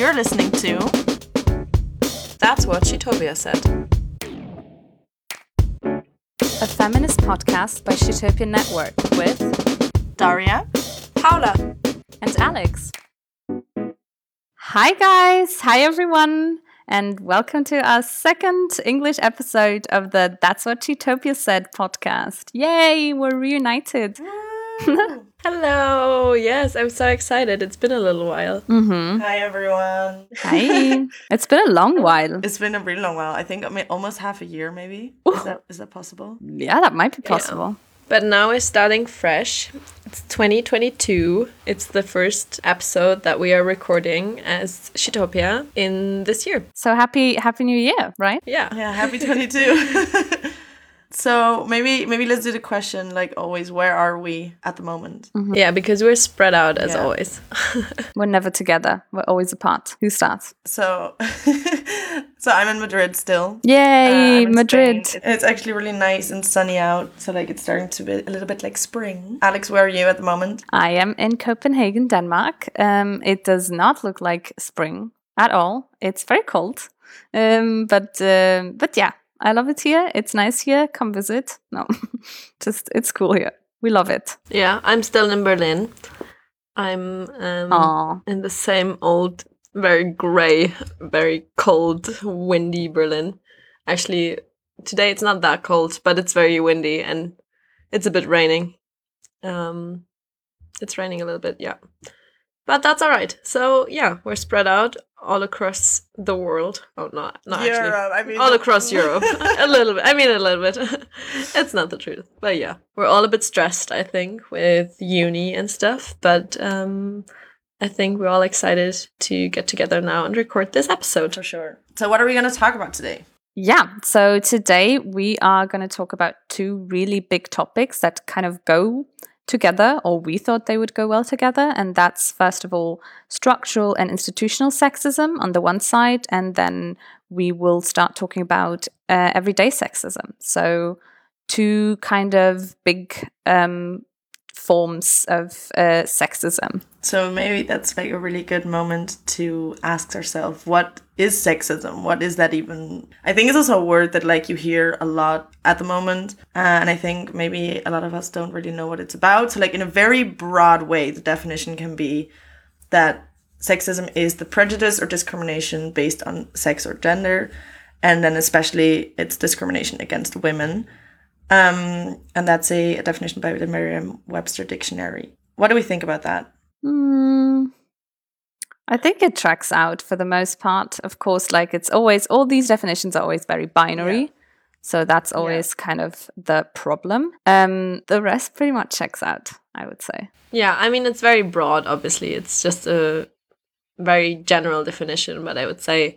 You're listening to That's what Shitopia said. A feminist podcast by Shitopia Network with Daria. Paula. and Alex. Hi guys, hi everyone, and welcome to our second English episode of the That's What Utopia Said podcast. Yay, we're reunited. Hello. Yes, I'm so excited. It's been a little while. Mm-hmm. Hi everyone. Hi. it's been a long while. It's been a really long while. I think I mean, almost half a year, maybe. Is that is that possible? Yeah, that might be possible. But now we're starting fresh. It's 2022. It's the first episode that we are recording as Shitopia in this year. So happy, happy New Year, right? Yeah. Yeah, happy 22. so maybe maybe let's do the question like always. Where are we at the moment? Yeah, because we're spread out as Yeah. always. We're never together. We're always apart. Who starts? So so I'm in Madrid still. Yay, Uh, Madrid. Spain. It's actually really nice and sunny out, so like it's starting to be a little bit like spring. Alex, where are you at the moment? I am in Copenhagen, Denmark. Um, it does not look like spring at all. It's very cold, um, but um, but yeah, I love it here. It's nice here. Come visit. No, just it's cool here. We love it. yeah, I'm still in Berlin. I'm um, in the same old, very grey, very cold, windy Berlin. Actually, today it's not that cold, but it's very windy and it's a bit raining. Um, it's raining a little bit, yeah. But that's all right. So yeah, we're spread out all across the world. Oh, not not actually Europe, I mean all across Europe. a little bit. I mean, a little bit. it's not the truth, but yeah, we're all a bit stressed. I think with uni and stuff, but um, I think we're all excited to get together now and record this episode. For sure. So what are we gonna talk about today? yeah. So today we are going to talk about two really big topics that kind of go together, or we thought they would go well together, and that's first of all structural and institutional sexism on the one side, and then we will start talking about uh, everyday sexism. So, two kind of big um, forms of uh, sexism. So maybe that's like a really good moment to ask ourselves what is sexism? What is that even? I think it's also a word that like you hear a lot at the moment, uh, and I think maybe a lot of us don't really know what it's about. So like in a very broad way, the definition can be that sexism is the prejudice or discrimination based on sex or gender, and then especially it's discrimination against women. Um, and that's a, a definition by the Merriam-Webster dictionary. What do we think about that? Hmm. I think it tracks out for the most part. Of course, like it's always, all these definitions are always very binary. Yeah. So that's always kind of the problem. Um, the rest pretty much checks out, I would say. Yeah, I mean it's very broad. Obviously, it's just a very general definition, but I would say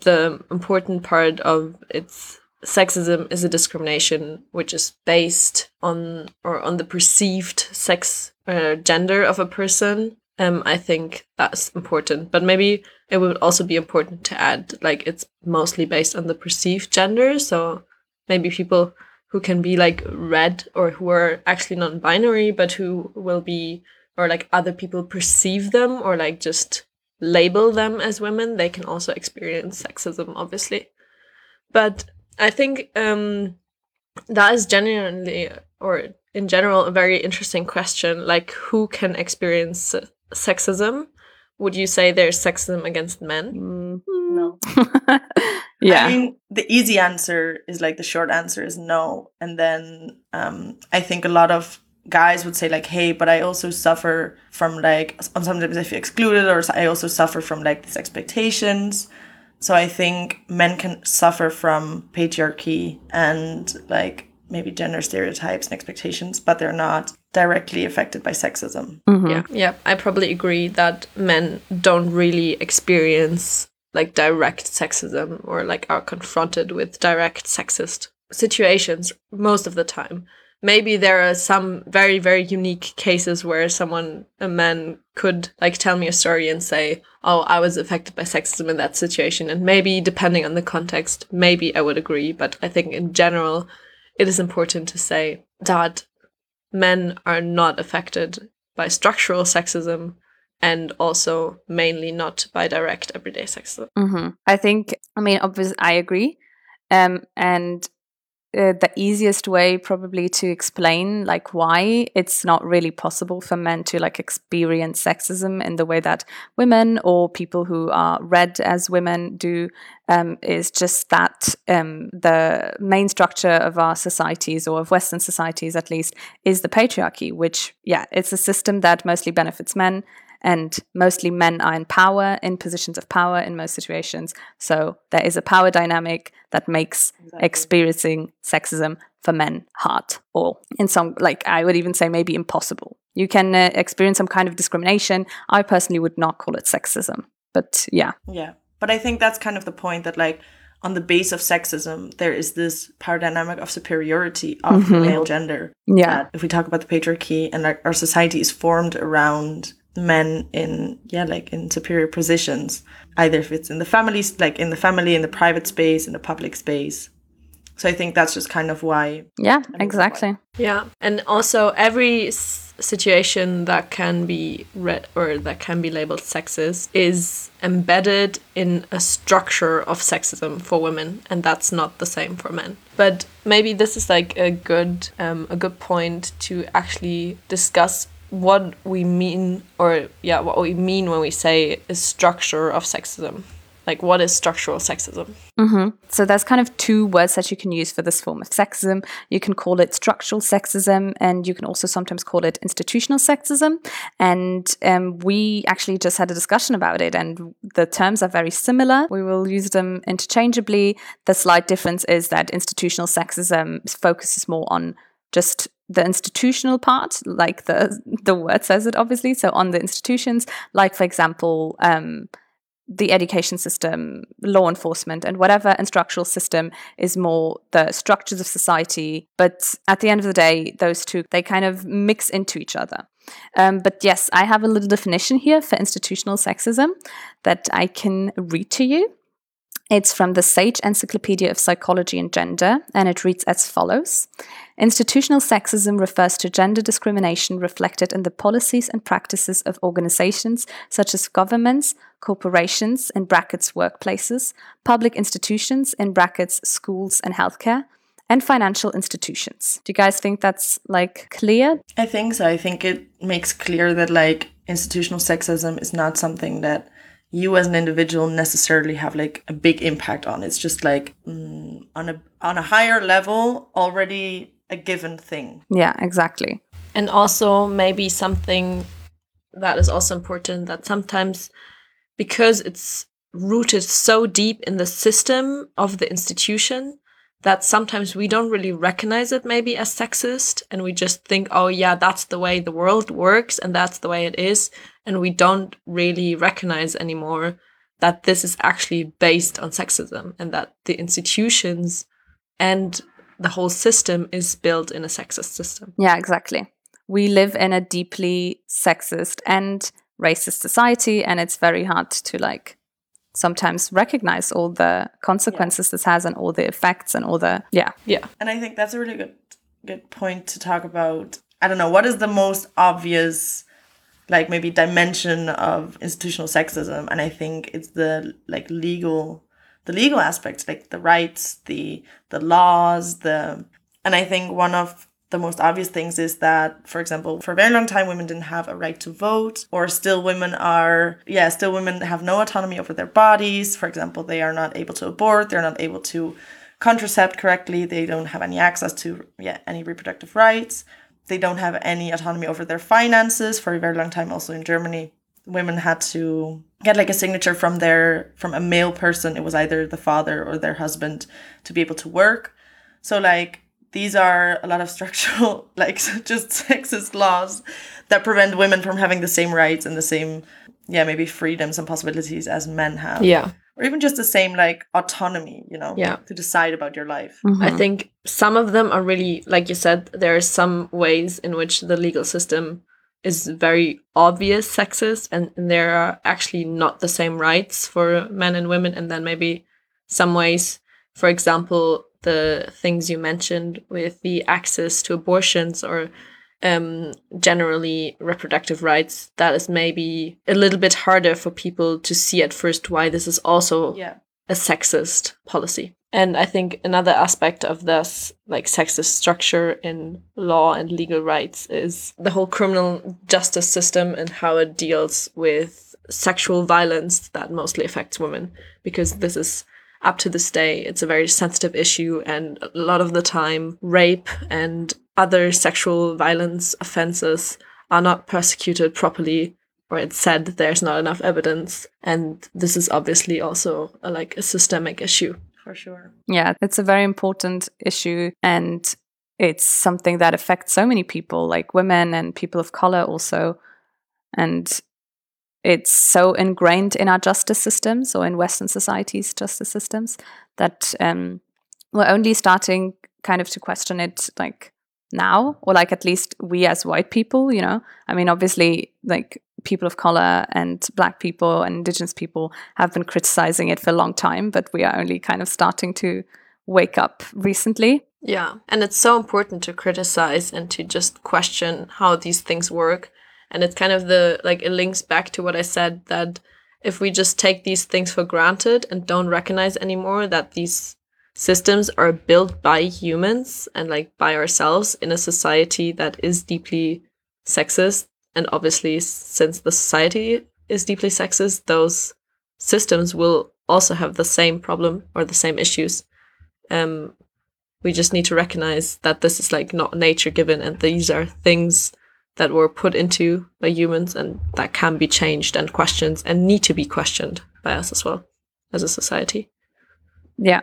the important part of its sexism is a discrimination which is based on or on the perceived sex or gender of a person. Um i think that's important but maybe it would also be important to add like it's mostly based on the perceived gender. So maybe people who can be like red or who are actually non-binary but who will be or like other people perceive them or like just label them as women they can also experience sexism obviously. But I think um, that is genuinely, or in general, a very interesting question. Like, who can experience sexism? Would you say there's sexism against men? Mm. No. yeah. I mean, the easy answer is like the short answer is no. And then um, I think a lot of guys would say like, hey, but I also suffer from like sometimes I feel excluded, or I also suffer from like these expectations. So I think men can suffer from patriarchy and like maybe gender stereotypes and expectations, but they're not directly affected by sexism. Mhm. Yeah, yeah. I probably agree that men don't really experience like direct sexism or like are confronted with direct sexist situations most of the time. Maybe there are some very, very unique cases where someone, a man, could like tell me a story and say, Oh, I was affected by sexism in that situation. And maybe, depending on the context, maybe I would agree. But I think in general, it is important to say that men are not affected by structural sexism and also mainly not by direct everyday sexism. hmm I think, I mean, obviously, I agree. Um, and uh, the easiest way probably to explain like why it's not really possible for men to like experience sexism in the way that women or people who are read as women do um, is just that um, the main structure of our societies or of western societies at least is the patriarchy which yeah it's a system that mostly benefits men and mostly men are in power in positions of power in most situations. So there is a power dynamic that makes experiencing sexism for men hard or in some like i would even say maybe impossible. You can uh, experience some kind of discrimination. I personally would not call it sexism but yeah. Yeah. But I think that's kind of the point that like on the base of sexism, there is this power dynamic of superiority of the male gender. yeah. That if we talk about the patriarchy and like our society is formed around men in yeah, like in superior positions. Either if it's in the families like in the family, in the private space, in the public space. So I think that's just kind of why yeah exactly Yeah, and also every s- situation that can be read or that can be labeled sexist is embedded in a structure of sexism for women, and that's not the same for men. But maybe this is like a good um, a good point to actually discuss what we mean or yeah what we mean when we say a structure of sexism like what is structural sexism hmm So there's kind of two words that you can use for this form of sexism. You can call it structural sexism, and you can also sometimes call it institutional sexism. And um, we actually just had a discussion about it, and the terms are very similar. We will use them interchangeably. The slight difference is that institutional sexism focuses more on just the institutional part, like the the word says it, obviously. So on the institutions, like for example. Um, the education system, law enforcement, and whatever and structural system is more the structures of society. But at the end of the day, those two they kind of mix into each other. Um, but yes, I have a little definition here for institutional sexism that I can read to you. It's from the Sage Encyclopedia of Psychology and Gender, and it reads as follows Institutional sexism refers to gender discrimination reflected in the policies and practices of organizations such as governments, corporations, in brackets workplaces, public institutions, in brackets schools and healthcare, and financial institutions. Do you guys think that's like clear? I think so. I think it makes clear that like institutional sexism is not something that you as an individual necessarily have like a big impact on. It's just like mm, on a on a higher level already a given thing. Yeah, exactly. and also maybe something that is also important that sometimes because it's rooted so deep in the system of the institution that sometimes we don't really recognize it maybe as sexist and we just think oh yeah that's the way the world works and that's the way it is and we don't really recognize anymore that this is actually based on sexism and that the institutions and the whole system is built in a sexist system Yeah, exactly. We live in a deeply sexist and racist society, and it's very hard to like sometimes recognize all the consequences this has and all the effects and all the yeah. Yeah. And I think that's a really good good point to talk about. I don't know, what is the most obvious like maybe dimension of institutional sexism? And I think it's the like legal the legal aspects like the rights, the the laws, the and I think one of the most obvious things is that, for example, for a very long time, women didn't have a right to vote, or still women are, yeah, still women have no autonomy over their bodies. For example, they are not able to abort, they're not able to contracept correctly, they don't have any access to, yeah, any reproductive rights, they don't have any autonomy over their finances. For a very long time, also in Germany, women had to get like a signature from their from a male person it was either the father or their husband to be able to work so like these are a lot of structural like just sexist laws that prevent women from having the same rights and the same yeah maybe freedoms and possibilities as men have yeah or even just the same like autonomy you know Yeah. to decide about your life mm-hmm. I think some of them are really, like you said, there are some ways in which the legal system is very obvious sexist, and, and there are actually not the same rights for men and women. And then maybe some ways, for example, the things you mentioned with the access to abortions or um, generally reproductive rights, that is maybe a little bit harder for people to see at first why this is also Yeah. a sexist policy. And I think another aspect of this, like sexist structure in law and legal rights, is the whole criminal justice system and how it deals with sexual violence that mostly affects women. Because this is up to this day, it's a very sensitive issue, and a lot of the time, rape and other sexual violence offenses are not persecuted properly or it's said that there's not enough evidence and this is obviously also a, like a systemic issue For sure. Yeah, it's a very important issue and it's something that affects so many people, like women and people of color also. And it's so ingrained in our justice systems or in Western societies' justice systems that um, we're only starting kind of to question it like now, or like at least we as white people, you know. I mean, obviously, like people of color and black people and indigenous people have been criticizing it for a long time, but we are only kind of starting to wake up recently. yeah and it's so important to criticize and to just question how these things work and it's kind of the like it links back to what i said that if we just take these things for granted and don't recognize anymore that these systems are built by humans and like by ourselves in a society that is deeply sexist and obviously since the society is deeply sexist those systems will also have the same problem or the same issues. Um we just need to recognize that this is like not nature given and these are things that were put into by humans and that can be changed and questioned and need to be questioned by us as well as a society Yeah,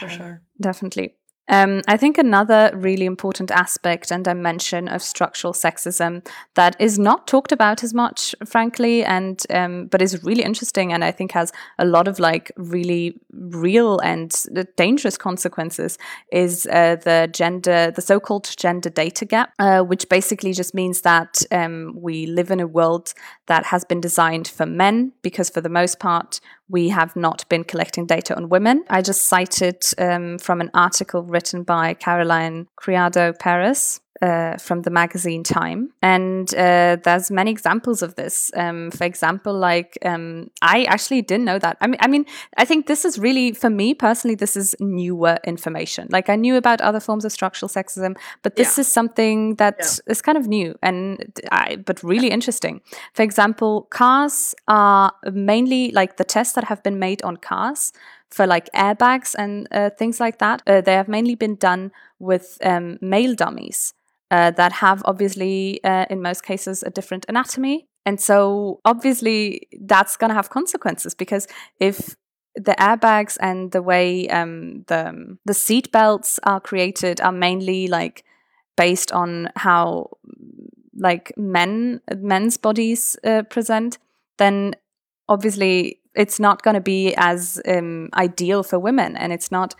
For sure. definitely. Um, I think another really important aspect and dimension of structural sexism that is not talked about as much, frankly, and um, but is really interesting and I think has a lot of like really real and dangerous consequences is uh, the gender, the so-called gender data gap, uh, which basically just means that um, we live in a world that has been designed for men because for the most part we have not been collecting data on women. I just cited um, from an article written by Caroline Criado Perez. Uh, from the magazine Time, and uh, there's many examples of this. Um, for example, like um, I actually didn't know that. I mean, I mean, I think this is really for me personally. This is newer information. Like I knew about other forms of structural sexism, but this Yeah. is something that is kind of new and I, but really interesting. For example, cars are mainly like the tests that have been made on cars for like airbags and uh, things like that. Uh, they have mainly been done with um, male dummies uh, that have obviously, uh, in most cases, a different anatomy. And so obviously that's going to have consequences because if the airbags and the way um, the the seat belts are created are mainly like based on how like men men's bodies uh, present, then obviously it's not going to be as um, ideal for women, and it's not.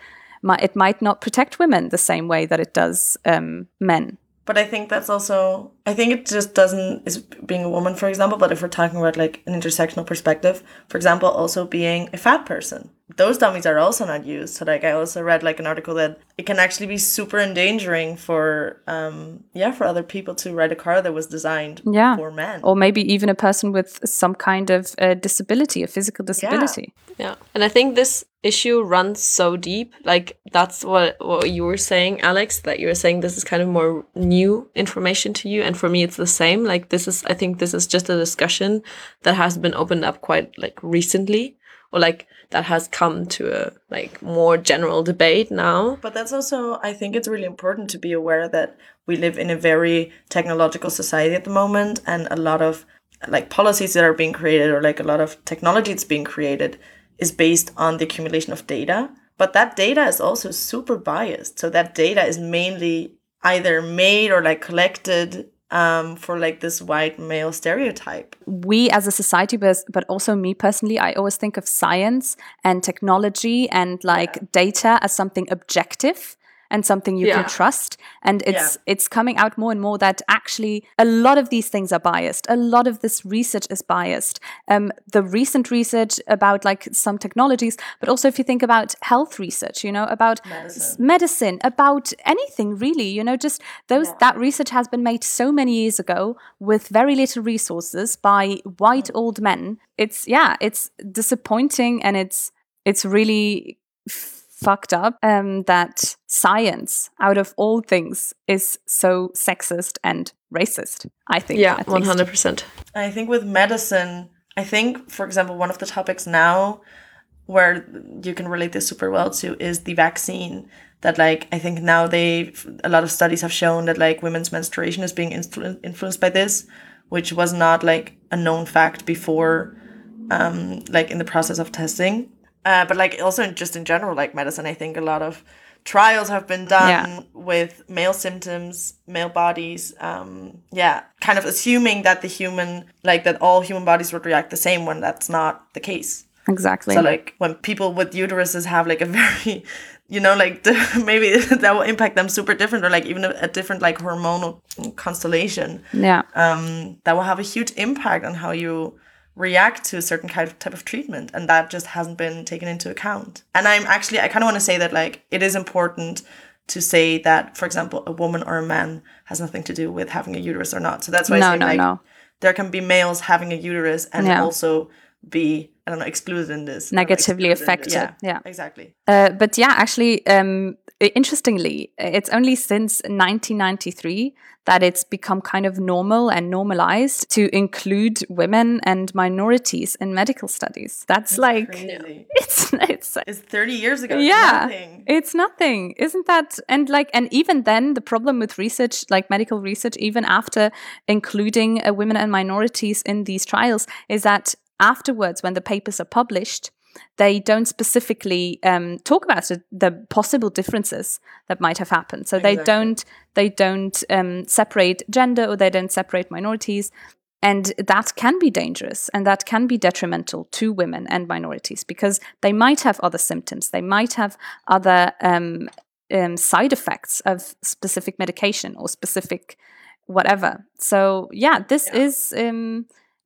It might not protect women the same way that it does um, men. But I think that's also I think it just doesn't is being a woman, for example, but if we're talking about like an intersectional perspective, for example, also being a fat person. Those dummies are also not used. So like I also read like an article that it can actually be super endangering for um yeah, for other people to ride a car that was designed Yeah. for men. or maybe even a person with some kind of uh, disability, a physical disability. Yeah, and I think this issue runs so deep. Like that's what what you were saying, Alex. That you were saying this is kind of more new information to you, and for me, it's the same. Like this is, I think this is just a discussion that has been opened up quite like recently, or like that has come to a like more general debate now. But that's also, I think it's really important to be aware that we live in a very technological society at the moment, and a lot of like policies that are being created or like a lot of technology that's being created is based on the accumulation of data. But that data is also super biased. So that data is mainly either made or like collected um, for like this white male stereotype. we as a society, but, but also me personally, I always think of science and technology and like data as something objective and something you Yeah. can trust. And it's it's coming out more and more that actually a lot of these things are biased. A lot of this research is biased. Um, the recent research about like some technologies but also if you think about health research you know about s- medicine. about anything really you know just those that research has been made so many years ago with very little resources by white old men. It's yeah it's disappointing and it's it's really fucked up um, that science, out of all things, is so sexist and racist. I think. Yeah, at one least. hundred percent. I think with medicine, I think, for example, one of the topics now where you can relate this super well to is the vaccine. That, like, I think now they, a lot of studies have shown that, like, women's menstruation is being influ- influenced by this, which was not, like, a known fact before, um, like, in the process of testing. Uh, but, like, also just in general, like, medicine, I think a lot of trials have been done Yeah. with male symptoms, male bodies. Um, yeah, kind of assuming that the human, like that all human bodies would react the same when that's not the case. Exactly. So like when people with uteruses have like a very, you know, like the, maybe that will impact them super different or like even a, a different like hormonal constellation. yeah. Um, that will have a huge impact on how you react to a certain kind of type of treatment and that just hasn't been taken into account and i'm actually i kind of want to say that like it is important to say that for example a woman or a man has nothing to do with having a uterus or not so that's why I No, say no, like no. there can be males having a uterus and Yeah. also be i don't know excluded in this Negatively this. affected, yeah. exactly Uh, but yeah, actually, um, i- interestingly, it's only since 1993 that it's become kind of normal and normalized to include women and minorities in medical studies. That's, like Crazy. it's it's it's 30 years ago it's yeah nothing. it's nothing isn't that and like and even then the problem with research like medical research even after including uh, women and minorities in these trials is that afterwards when the papers are published they don't specifically um, talk about it, the possible differences that might have happened so they Exactly. don't they don't um, separate gender or they don't separate minorities and that can be dangerous and that can be detrimental to women and minorities because they might have other symptoms. They might have other um, um, side effects of specific medication or specific whatever. So, yeah, this Yeah. is.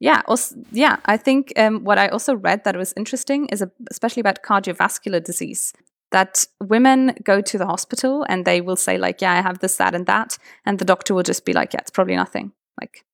Yeah, also, yeah. I think um, what I also read that was interesting is a, especially about cardiovascular disease. That women go to the hospital and they will say like, "Yeah, I have this, that, and that," and the doctor will just be like, "Yeah, it's probably nothing." Like,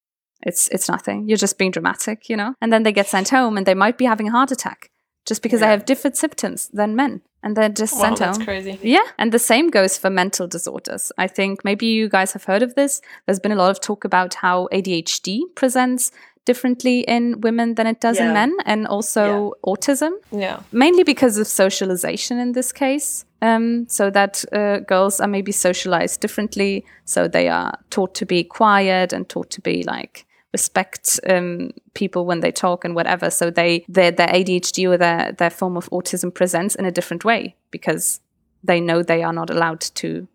it's it's nothing. You're just being dramatic, you know. And then they get sent home, and they might be having a heart attack just because they have different symptoms than men, and they're just Wow, sent that's home. crazy. Yeah, and the same goes for mental disorders. I think maybe you guys have heard of this. There's been a lot of talk about how ADHD presents differently in women than it does in men, and also autism Yeah. mainly because of socialization in this case. Um, so that uh, girls are maybe socialized differently. So they are taught to be quiet and taught to be like respect um, people when they talk and whatever. So they their their ADHD or their their form of autism presents in a different way because they know they are not allowed to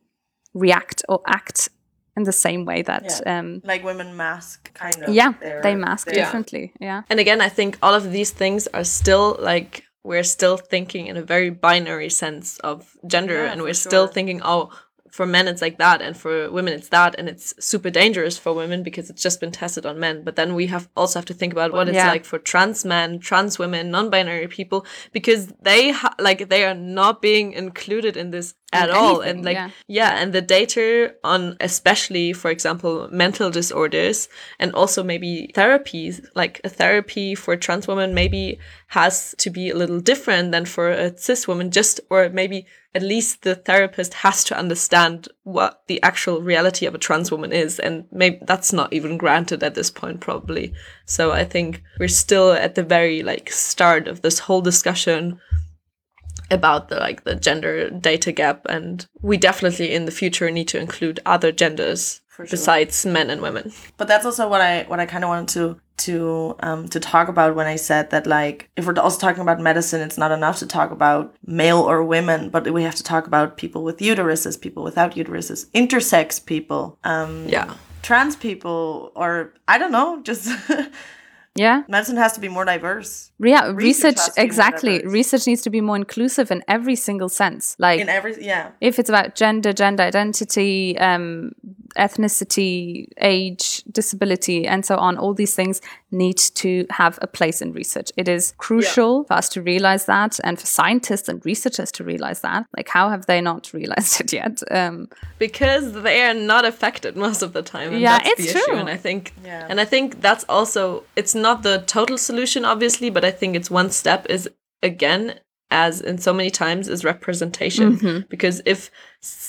react or act in the same way that Yeah. um, like women mask kind of yeah their- they mask their- differently. Yeah. And again, I think all of these things are still like we're still thinking in a very binary sense of gender, Yeah, and we're still sure. thinking, oh, for men it's like that, and for women it's that, and it's super dangerous for women because it's just been tested on men. But then we have also have to think about what it's Yeah. like for trans men, trans women, non-binary people, because they ha- like they are not being included in this at all, and like yeah. yeah, and the data on especially, for example, mental disorders and also maybe therapies, like a therapy for a trans woman maybe has to be a little different than for a cis woman, just or maybe at least the therapist has to understand what the actual reality of a trans woman is. And maybe that's not even granted at this point, probably. So I think we're still at the very like start of this whole discussion about the like the gender data gap and we definitely in the future need to include other genders sure. besides men and women but that's also what i what i kind of wanted to to um to talk about when i said that like if we're also talking about medicine it's not enough to talk about male or women but we have to talk about people with uteruses people without uteruses intersex people um yeah trans people or i don't know just Yeah. Medicine has to be more diverse Yeah, Research research, has to be more exactly. Research needs to be more inclusive in every single sense. Like in every yeah. if it's about gender, gender identity, um, ethnicity, age, disability, and so on, all these things need to have a place in research. It is crucial for us to realize that, and for scientists and researchers to realize that. Like, how have they not realized it yet? Um, because they are not affected most of the time. And Yeah, that's it's the issue. true. And I think, Yeah. and I think that's also it's not the total solution, obviously, but I think it's one step. Is again, as in so many times, is representation. Mm-hmm. Because if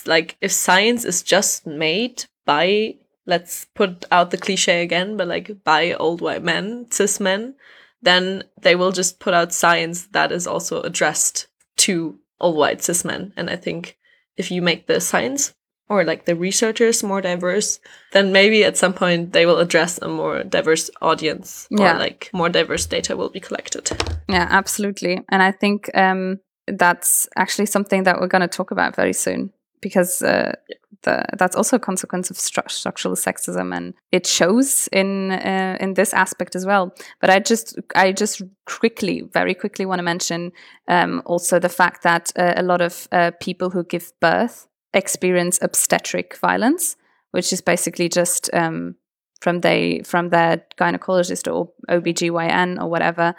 like if science is just made by let's put out the cliche again, but like by old white men, cis men, then they will just put out science that is also addressed to old white cis men. And I think if you make the science or like the researchers more diverse, then maybe at some point they will address a more diverse audience Yeah. or like more diverse data will be collected. Yeah, absolutely. And I think um, that's actually something that we're going to talk about very soon because uh, the, that's also a consequence of stru- structural sexism, and it shows in uh, in this aspect as well. But I just I just quickly, very quickly, want to mention um, also the fact that uh, a lot of uh, people who give birth experience obstetric violence, which is basically just um, from they from their gynecologist or OBGYN or whatever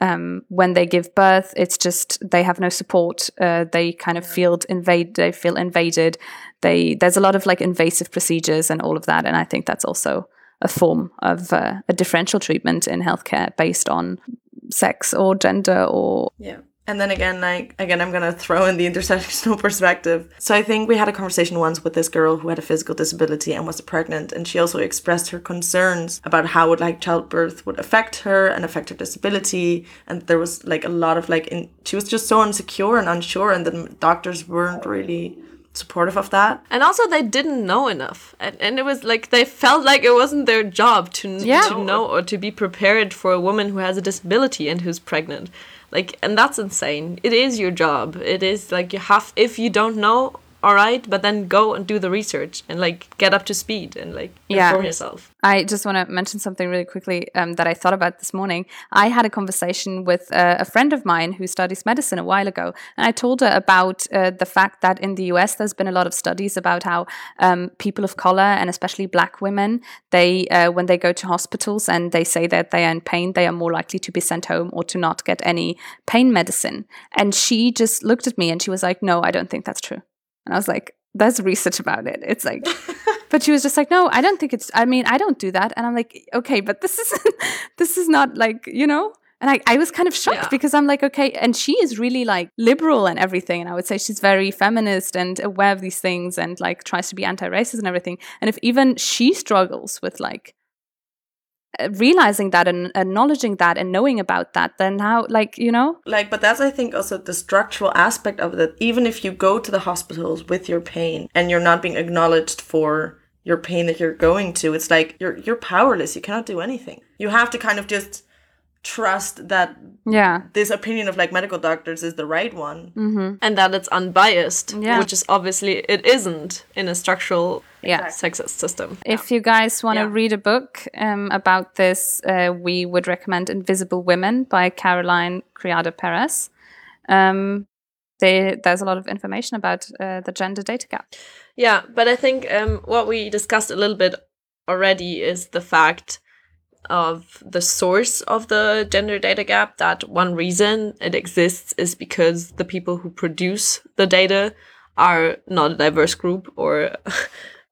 um, when they give birth, it's just they have no support. Uh, they kind of feel invade. They feel invaded. They there's a lot of like invasive procedures and all of that, and I think that's also a form of uh, a differential treatment in healthcare based on sex or gender or Yeah. And then again, like again, I'm gonna throw in the intersectional perspective. So I think we had a conversation once with this girl who had a physical disability and was pregnant, and she also expressed her concerns about how would like childbirth would affect her and affect her disability. And there was like a lot of like, in, she was just so insecure and unsure, and the doctors weren't really supportive of that. And also, they didn't know enough, and, and it was like they felt like it wasn't their job to Yeah. to know or to be prepared for a woman who has a disability and who's pregnant. Like, and that's insane. It is your job. It is like you have. If you don't know, all right, but then go and do the research and like get up to speed and like Yeah. inform yourself. I just want to mention something really quickly um, that I thought about this morning. I had a conversation with uh, a friend of mine who studies medicine a while ago, and I told her about uh, the fact that in the US there's been a lot of studies about how um, people of color and especially Black women, they uh, when they go to hospitals and they say that they are in pain, they are more likely to be sent home or to not get any pain medicine. And she just looked at me and she was like, "No, I don't think that's true." And I was like, "There's research about it." It's like. But she was just like, no, I don't think it's. I mean, I don't do that. And I'm like, okay, but this is this is not like you know. And I, I was kind of shocked Yeah. because I'm like, okay, and she is really like liberal and everything. And I would say she's very feminist and aware of these things and like tries to be anti-racist and everything. And if even she struggles with like Uh, realizing that and acknowledging that and knowing about that, then how like you know, Like, but that's I think also the structural aspect of it. Even if you go to the hospitals with your pain and you're not being acknowledged for your pain that you're going to, it's like you're you're powerless. You cannot do anything. You have to kind of just trust that yeah, this opinion of like medical doctors is the right one. and that it's unbiased, Yeah. which is obviously it isn't in a structural yeah. sexist system. If you guys want to Yeah. read a book um, about this, uh, we would recommend Invisible Women by Caroline Criado Perez. Um, they, there's a lot of information about uh, the gender data gap. Yeah, but I think um, what we discussed a little bit already is the fact of the source of the gender data gap. That one reason it exists is because the people who produce the data are not a diverse group or.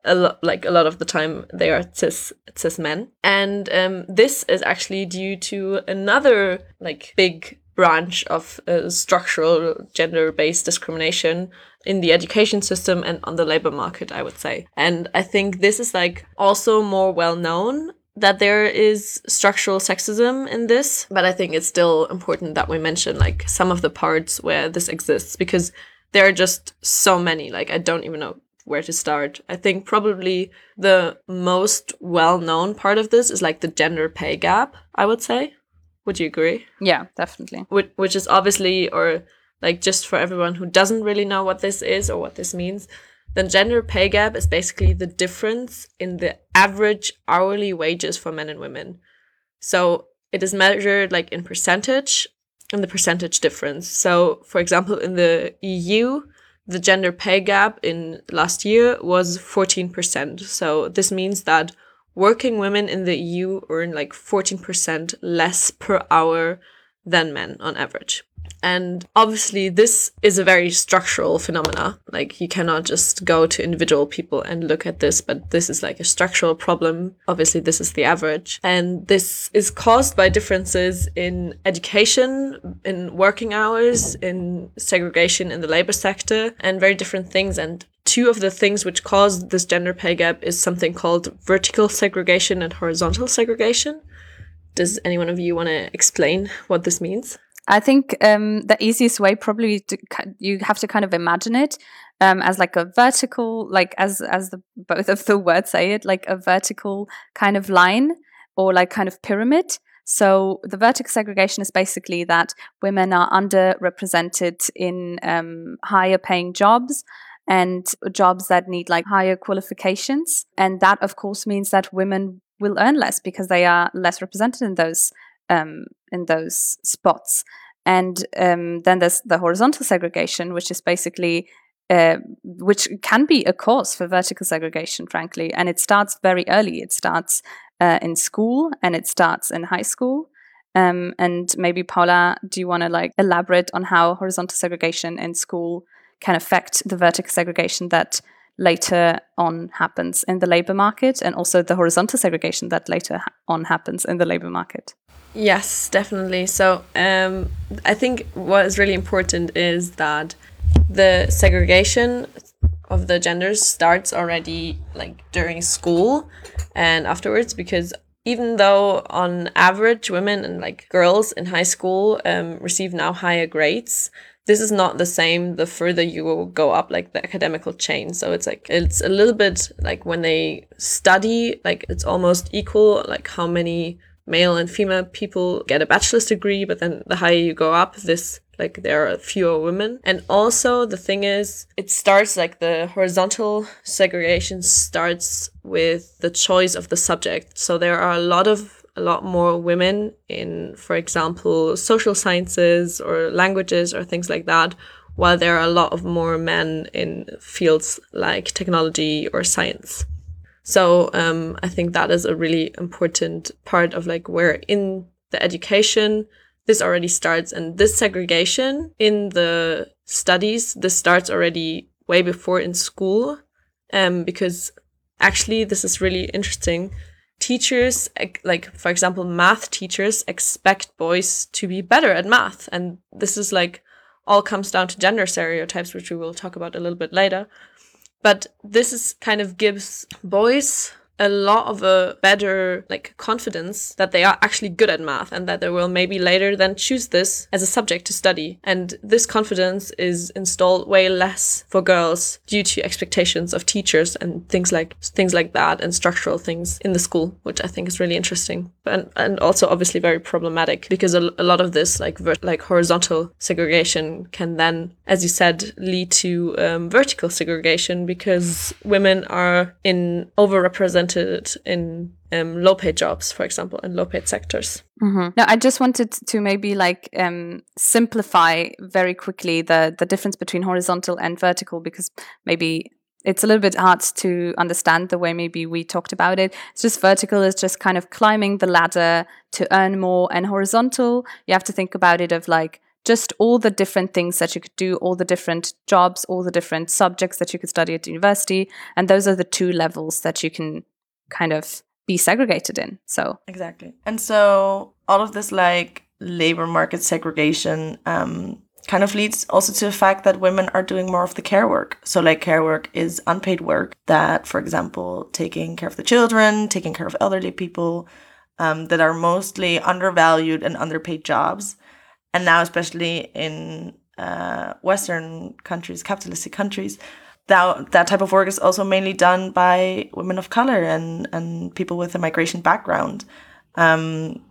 A lot, like a lot of the time, they are cis cis men, and um, this is actually due to another like big branch of uh, structural gender based discrimination in the education system and on the labor market, I would say. And I think this is like also more well known that there is structural sexism in this, but I think it's still important that we mention like some of the parts where this exists because there are just so many. Like, I don't even know where to start. I think probably the most well known part of this is like the gender pay gap, I would say. Would you agree? Yeah, definitely. which, which is obviously or like just for everyone who doesn't really know what this is or what this means then gender pay gap is basically the difference in the average hourly wages for men and women so it is measured like in percentage and the percentage difference. So, for example, in the EU, the gender pay gap in last year was 14%. So, this means that working women in the EU earn like 14% less per hour than men on average. And obviously, this is a very structural phenomena. Like, you cannot just go to individual people and look at this, but this is like a structural problem. Obviously, this is the average. And this is caused by differences in education, in working hours, in segregation in the labor sector, and very different things. And two of the things which cause this gender pay gap is something called vertical segregation and horizontal segregation. Does anyone of you want to explain what this means? I think um, the easiest way probably to, you have to kind of imagine it um, as like a vertical, like as as the both of the words say it, like a vertical kind of line or like kind of pyramid. So the vertical segregation is basically that women are underrepresented in um, higher paying jobs and jobs that need like higher qualifications, and that of course means that women will earn less because they are less represented in those um, in those spots. And um, then there's the horizontal segregation, which is basically uh, which can be a cause for vertical segregation, frankly. And it starts very early. It starts uh, in school and it starts in high school. Um, and maybe Paula, do you want to like elaborate on how horizontal segregation in school can affect the vertical segregation that later on happens in the labor market and also the horizontal segregation that later on happens in the labor market? Yes, definitely. So um, I think what is really important is that the segregation of the genders starts already like during school and afterwards because even though on average women and like girls in high school um, receive now higher grades this is not the same the further you go up like the academical chain so it's like it's a little bit like when they study like it's almost equal like how many male and female people get a bachelor's degree, but then the higher you go up, this like there are fewer women. And also the thing is, it starts like the horizontal segregation starts with the choice of the subject. So there are a lot of a lot more women in, for example, social sciences or languages or things like that, while there are a lot of more men in fields like technology or science. So um, I think that is a really important part of like where in the education this already starts, and this segregation in the studies this starts already way before in school, um, because actually this is really interesting. Teachers, like for example, math teachers expect boys to be better at math, and this is like all comes down to gender stereotypes, which we will talk about a little bit later. But this is kind of gives boys a lot of a better like confidence that they are actually good at math and that they will maybe later then choose this as a subject to study. And this confidence is installed way less for girls due to expectations of teachers and things like things like that and structural things in the school which i think is really interesting. And and also obviously very problematic because a, a lot of this like like horizontal segregation can then as you said lead to um, vertical segregation because women are in overrepresented in um, low paid jobs, for example, in low paid sectors. Mm-hmm. I just wanted to maybe like um, simplify very quickly the the difference between horizontal and vertical because maybe it's a little bit hard to understand the way maybe we talked about it. It's just vertical is just kind of climbing the ladder to earn more, and horizontal you have to think about it of like just all the different things that you could do, all the different jobs, all the different subjects that you could study at university. And those are the two levels that you can kind of be segregated in. So exactly. And so all of this like labor market segregation um, kind of leads also to the fact that women are doing more of the care work. So like care work is unpaid work that, for example, taking care of the children, taking care of elderly people um, that are mostly undervalued and underpaid jobs. And now, especially in uh, Western countries, capitalistic countries, that that type of work is also mainly done by women of color and and people with a migration background. Um,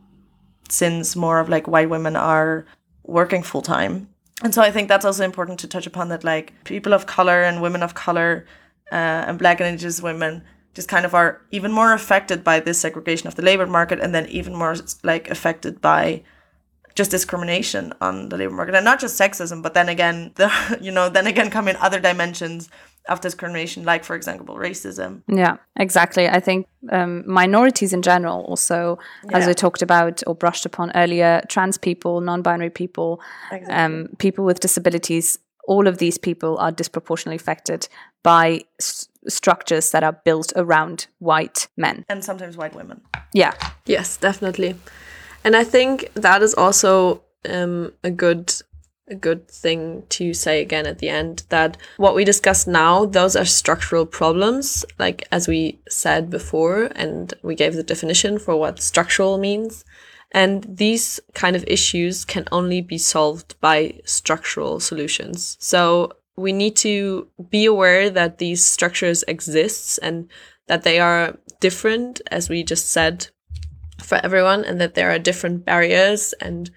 since more of like white women are working full time and so i think that's also important to touch upon that like people of color and women of color uh, and black and indigenous women just kind of are even more affected by this segregation of the labor market and then even more like affected by just discrimination on the labor market. And not just sexism but then again the you know then again come in other dimensions of discrimination like for example racism Yeah, exactly. I think um, minorities in general, also, as we talked about or brushed upon earlier, trans people, non binary people, um, people with disabilities, all of these people are disproportionately affected by s- structures that are built around white men. and sometimes white women Yeah, Yes, definitely. And I think that is also um, a good a good thing to say again at the end that what we discussed now those are structural problems like as we said before and we gave the definition for what structural means. And these kind of issues can only be solved by structural solutions. So we need to be aware that these structures exist and that they are different as we just said for everyone and that there are different barriers and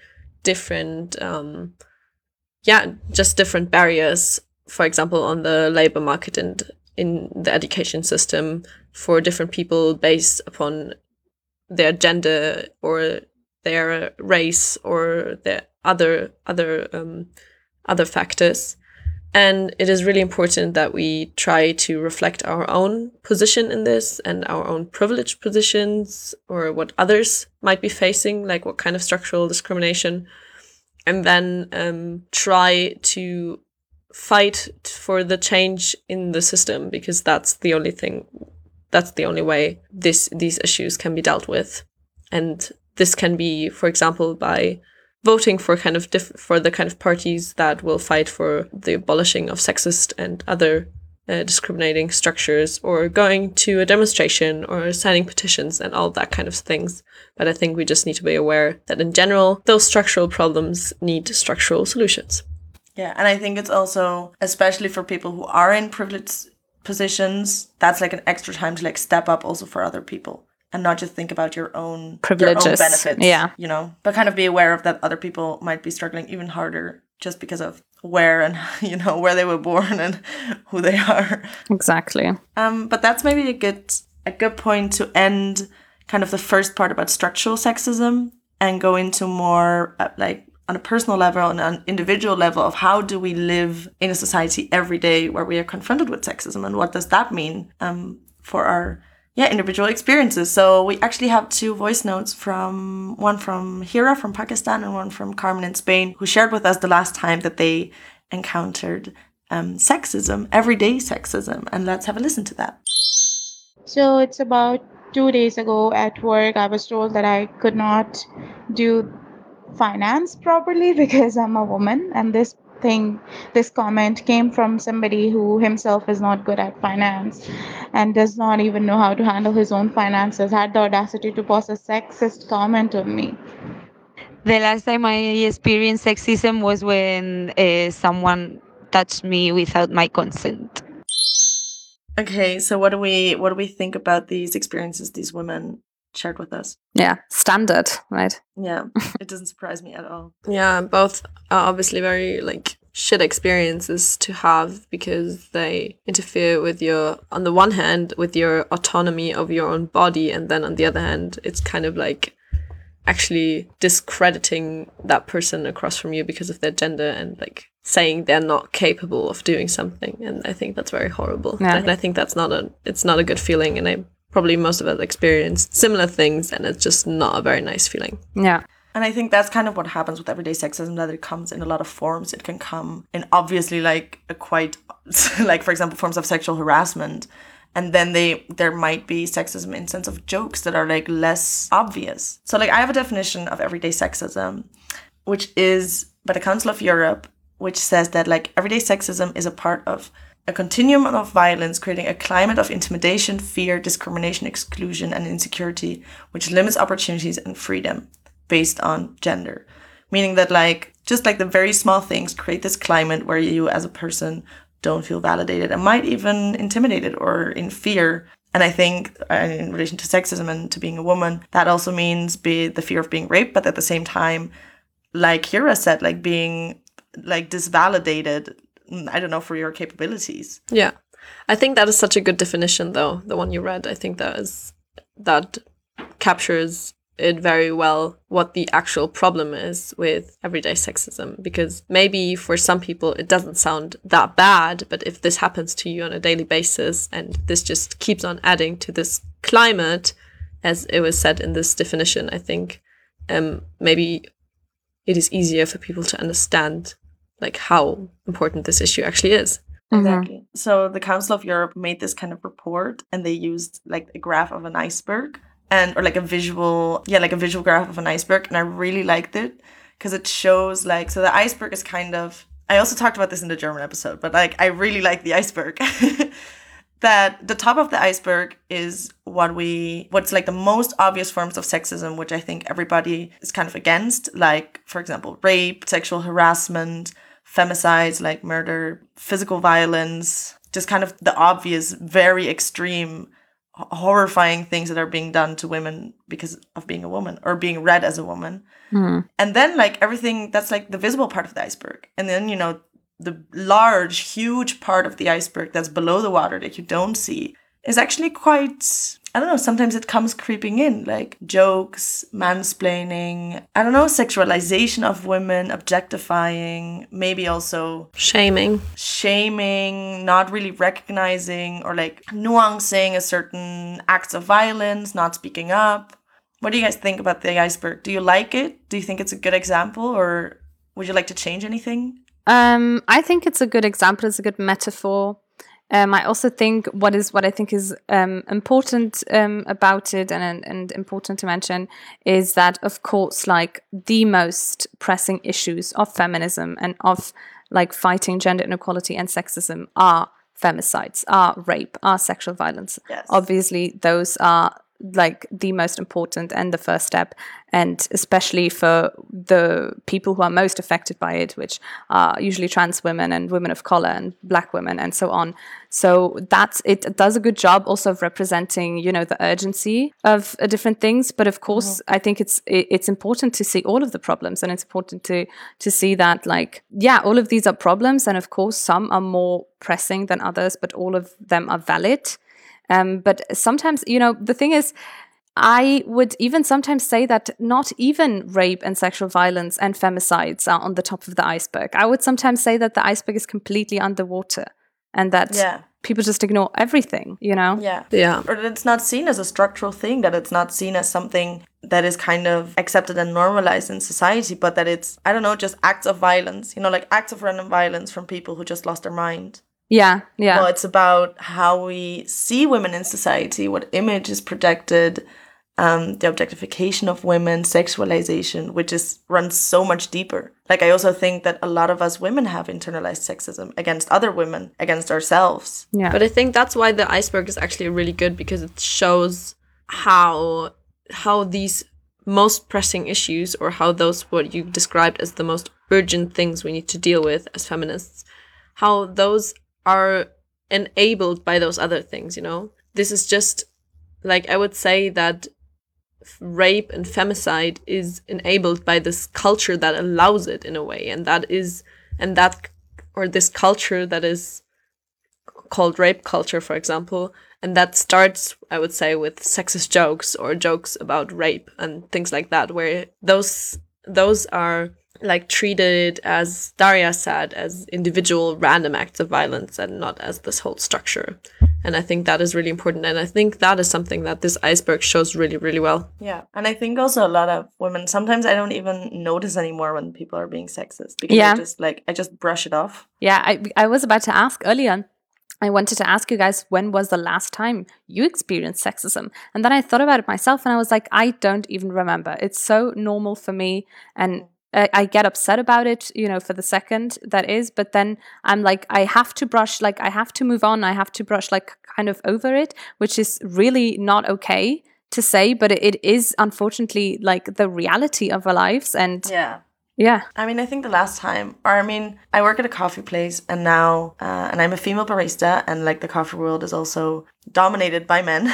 different um yeah just different barriers for example on the labor market and in the education system for different people based upon their gender or their race or their other other um other factors. And it is really important that we try to reflect our own position in this and our own privileged positions or what others might be facing, like what kind of structural discrimination, and then um, try to fight for the change in the system because that's the only thing, that's the only way this these issues can be dealt with, and this can be, for example, by voting for kind of for the kind of parties that will fight for the abolishing of sexist and other uh, discriminating structures or going to a demonstration or signing petitions and all that kind of things but i think we just need to be aware that in general those structural problems need structural solutions Yeah, and I think it's also especially for people who are in privileged positions, that's like an extra time to like step up also for other people and not just think about your own privileges, your own Privileges, benefits. yeah. You know, but kind of be aware of that other people might be struggling even harder just because of where and you know where they were born and who they are. exactly. Um, but that's maybe a good a good point to end kind of the first part about structural sexism and go into more uh, like on a personal level and an individual level of how do we live in a society every day where we are confronted with sexism and what does that mean um, for our yeah individual experiences. So we actually have two voice notes from one from hira from pakistan and one from carmen in spain who shared with us the last time that they encountered um, sexism everyday sexism. And let's have a listen to that. So it's about two days ago at work, I was told that I could not do finance properly because I'm a woman. And this thing, this comment came from somebody who himself is not good at finance and does not even know how to handle his own finances, had the audacity to post a sexist comment on me. The last time I experienced sexism was when uh, someone touched me without my consent. okay so what do we what do we think about these experiences these women shared with us Yeah, standard, right? yeah it doesn't surprise me at all yeah both are obviously very like shit experiences to have because they interfere with your on the one hand with your autonomy of your own body and then on the other hand it's kind of like actually discrediting that person across from you because of their gender and like saying they're not capable of doing something and i think that's very horrible Yeah. and i think that's not a it's not a good feeling and i probably most of us experienced similar things and it's just not a very nice feeling Yeah. And I think that's kind of what happens with everyday sexism that it comes in a lot of forms. It can come in obviously like a quite like for example forms of sexual harassment. And then they there might be sexism in sense of jokes that are like less obvious. So like I have a definition of everyday sexism, which is by the Council of Europe, which says that like everyday sexism is a part of a continuum of violence, creating a climate of intimidation, fear, discrimination, exclusion, and insecurity, which limits opportunities and freedom based on gender. Meaning that, like, just like the very small things create this climate where you as a person don't feel validated and might even intimidated or in fear. And I think uh, in relation to sexism and to being a woman, that also means be the fear of being raped, but at the same time, like Kira said, like being like disvalidated, I don't know, for your capabilities. Yeah. I think that is such a good definition, though. The one you read, I think that is that captures it very well what the actual problem is with everyday sexism because maybe for some people it doesn't sound that bad but if this happens to you on a daily basis and this just keeps on adding to this climate as it was said in this definition i think um maybe it is easier for people to understand like how important this issue actually is Mm-hmm. Exactly. So the Council of Europe made this kind of report and they used like a graph of an iceberg and or like a visual yeah, like a visual graph of an iceberg and I really liked it because it shows like so the iceberg is kind of I also talked about this in the German episode, but like I really like the iceberg. that the top of the iceberg is what we what's like the most obvious forms of sexism which i think everybody is kind of against like for example rape sexual harassment femicides like murder physical violence just kind of the obvious very extreme horrifying things that are being done to women because of being a woman or being read as a woman Mhm. and then like everything that's like the visible part of the iceberg and then you know the large huge part of the iceberg that's below the water that you don't see is actually quite i don't know sometimes it comes creeping in like jokes mansplaining i don't know sexualization of women objectifying maybe also shaming shaming, not really recognizing or like nuancing a certain acts of violence, not speaking up. What do you guys think about the iceberg? Do you like it? Do you think it's a good example or would you like to change anything? Um, I think it's a good example. It's a good metaphor. Um, I also think what is what I think is um, important um, about it and, and important to mention is that of course like the most pressing issues of feminism and of like fighting gender inequality and sexism are femicides, are rape, are sexual violence. Yes. Obviously, those are like the most important and the first step and especially for the people who are most affected by it which are usually trans women and women of color and black women and so on. So that's it does a good job also of representing you know the urgency of uh, different things. But of course i think it's it, it's important to see all of the problems and it's important to to see that like yeah all of these are problems and of course some are more pressing than others but all of them are valid um, but sometimes, you know, the thing is, I would even sometimes say that not even rape and sexual violence and femicides are on the top of the iceberg. I would sometimes say that the iceberg is completely underwater and that Yeah. people just ignore everything, you know? Yeah. yeah Or that it's not seen as a structural thing, that it's not seen as something that is kind of accepted and normalized in society, but that it's, I don't know, just acts of violence, you know, like acts of random violence from people who just lost their mind. Yeah, yeah. No, it's about how we see women in society, what image is projected, um, the objectification of women, sexualization, which is runs so much deeper. Like I also think that a lot of us women have internalized sexism against other women, against ourselves. yeah. But I think that's why the iceberg is actually really good because it shows how how these most pressing issues or how those what you described as the most urgent things we need to deal with as feminists, how those are enabled by those other things, you know? This is just like I would say that rape and femicide is enabled by this culture that allows it in a way and that is and that or this culture that is called rape culture, for example, and that starts, I would say, with sexist jokes or jokes about rape and things like that, where those those are like treated as Daria said as individual random acts of violence and not as this whole structure. And I think that is really important, and I think that is something that this iceberg shows really, really well. Yeah. And I think also a lot of women, sometimes I don't even notice anymore when people are being sexist because Yeah. I just like, I just brush it off. Yeah, I, I was about to ask earlier. I wanted to ask you guys when was the last time you experienced sexism? And then I thought about it myself and I was like, I don't even remember. It's so normal for me. And I, get upset about it, you know, for the second that is. But then I'm like, I have to brush, like, I have to move on. I have to brush, like, kind of over it, which is really not okay to say. But it, it is unfortunately like the reality of our lives. And Yeah. Yeah, I mean, I think the last time, or I mean, I work at a coffee place and now, uh, and I'm a female barista, and like the coffee world is also dominated by men.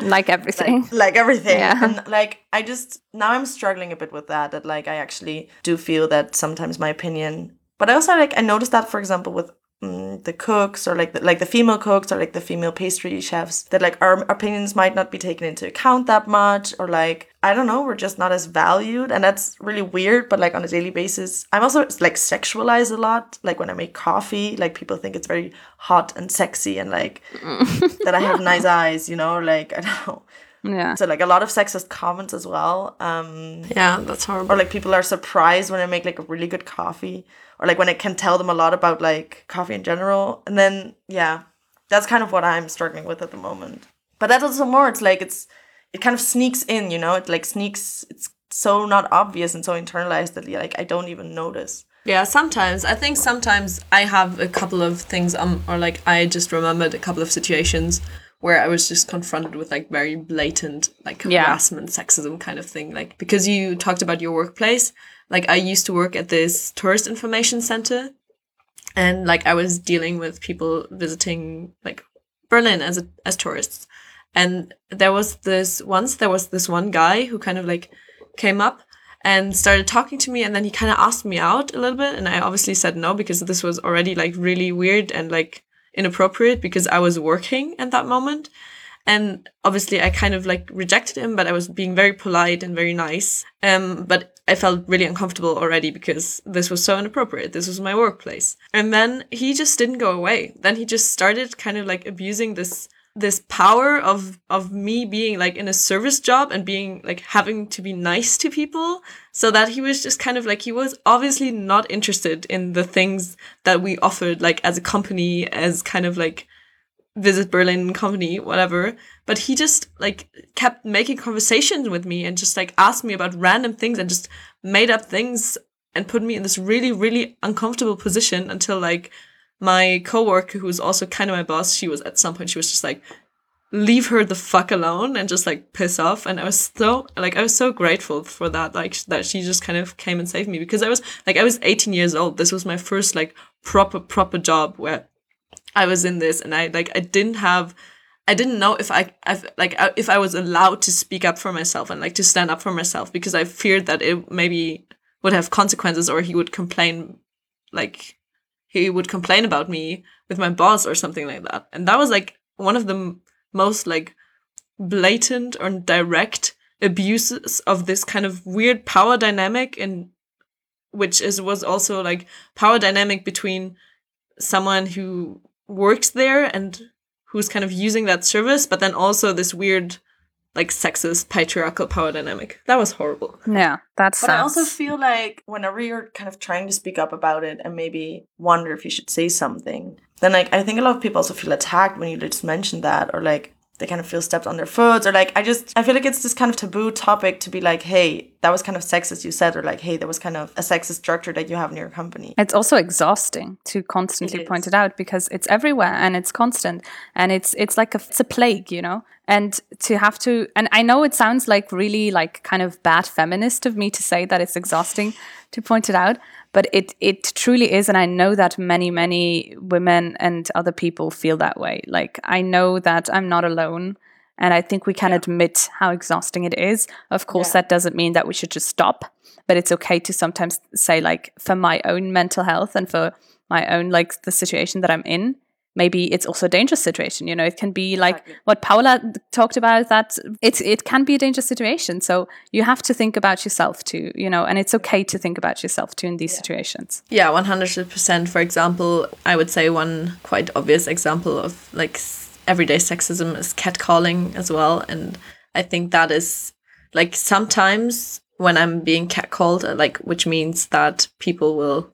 like everything. like, like everything. Yeah. And like, I just, now I'm struggling a bit with that, that like, I actually do feel that sometimes my opinion, but I also like, I noticed that, for example, with Mm, the cooks or like the, like the female cooks or like the female pastry chefs that like our opinions might not be taken into account that much or like I don't know we're just not as valued. And that's really weird but like on a daily basis I'm also like sexualized a lot. Like when I make coffee like people think it's very hot and sexy and like mm. that I have nice eyes you know like I don't know Yeah. so like a lot of sexist comments as well um Yeah, that's horrible. or like people are surprised when I make like a really good coffee, or like when I can tell them a lot about like coffee in general. And then yeah, that's kind of what I'm struggling with at the moment. But that's also more. It's like it's it kind of sneaks in, you know. It like sneaks. It's so not obvious and so internalized that like I don't even notice. Yeah, sometimes. I think sometimes I have a couple of things, um, or like I just remembered a couple of situations where I was just confronted with like very blatant like Yeah. harassment, sexism kind of thing. Like because you talked about your workplace, like I used to work at this tourist information center, and like I was dealing with people visiting like Berlin as a, as tourists, and there was this once there was this one guy who kind of like came up and started talking to me and then he kind of asked me out a little bit and i obviously said no because this was already like really weird and like inappropriate because i was working at that moment. And obviously i kind of like rejected him but i was being very polite and very nice. Um but i felt really uncomfortable already because this was so inappropriate. This was my workplace. And then he just didn't go away. Then he just started kind of like abusing this this power of of me being like in a service job and being like having to be nice to people so that he was just kind of like he was obviously not interested in the things that we offered like as a company as kind of like visit berlin company whatever. But he just like kept making conversations with me and just like asked me about random things and just made up things and put me in this really really uncomfortable position until like my coworker who was also kind of my boss she was at some point she was just like leave her the fuck alone and just like piss off. And i was so like i was so grateful for that like that she just kind of came and saved me because i was like i was 18 years old. This was my first like proper proper job where i was in this and i like i didn't have i didn't know if i I've, like if i was allowed to speak up for myself and like to stand up for myself because i feared that it maybe would have consequences or he would complain like he would complain about me with my boss or something like that. And that was like one of the m- most like blatant or direct abuses of this kind of weird power dynamic and which is was also like power dynamic between someone who works there and who's kind of using that service but then also this weird like sexist patriarchal power dynamic that was horrible Yeah, that's. But I also feel like whenever you're kind of trying to speak up about it and maybe wonder if you should say something, then like I think a lot of people also feel attacked when you just mention that or like they kind of feel stepped on their foot or like I just I feel like it's this kind of taboo topic to be like, hey, that was kind of sexist you said, or like, hey, there was kind of a sexist structure that you have in your company. It's also exhausting to constantly It point it out because it's everywhere and it's constant and it's it's like a it's a plague, you know. And to have to and I know it sounds like really like kind of bad feminist of me to say that it's exhausting to point it out, but it it truly is and I know that many many women and other people feel that way. Like I know that I'm not alone and I think we can admit how exhausting it is. Of course, Yeah. that doesn't mean that we should just stop, but it's okay to sometimes say, like, for my own mental health and for my own, like, the situation that I'm in, maybe it's also a dangerous situation. You know, it can be like Exactly. what Paula talked about that it's it can be a dangerous situation. So you have to think about yourself too, you know, and it's okay to think about yourself too in these situations. Yeah, one hundred percent. For example, I would say one quite obvious example of like everyday sexism is catcalling as well, and I think that is like sometimes when I'm being catcalled, uh, like which means that people will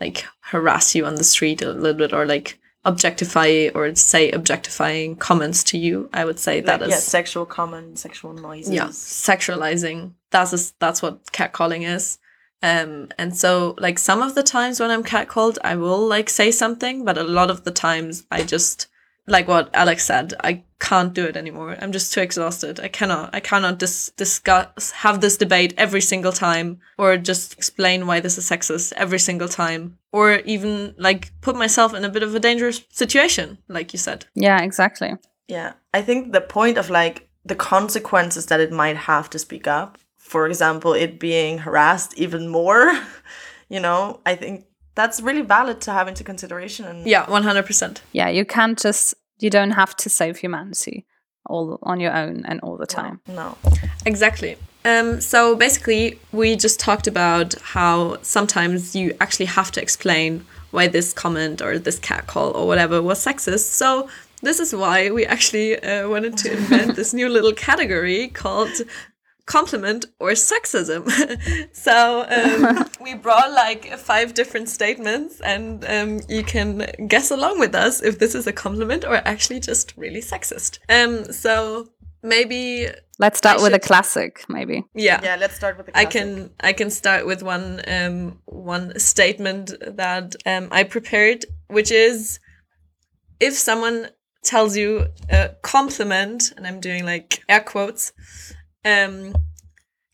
like harass you on the street a little bit or like objectify or say objectifying comments to you. I would say that Like, is yeah, sexual comments, sexual noises. yeah sexualizing that's is that's what catcalling is um and so like some of the times when i'm catcalled i will like say something but a lot of the times i just like what alex said i can't do it anymore i'm just too exhausted i cannot i cannot dis- discuss have this debate every single time or just explain why this is sexist every single time or even like put myself in a bit of a dangerous situation like you said Yeah, exactly. Yeah. I think the point of like the consequences that it might have to speak up, for example, it being harassed even more, you know, I think that's really valid to have into consideration. And Yeah, 100%. Yeah, you can't just you don't have to save humanity all on your own and all the time. no, Exactly. Um, so basically, we just talked about how sometimes you actually have to explain why this comment or this catcall or whatever was sexist. So this is why we actually uh, wanted to invent this new little category called compliment or sexism. so um, we brought like five different statements, and um, you can guess along with us if this is a compliment or actually just really sexist. Um, so maybe Let's start I with a classic, maybe. yeah. yeah. Let's start with the. I can I can start with one um one statement that um I prepared, which is if someone tells you a compliment, and I'm doing like air quotes, um,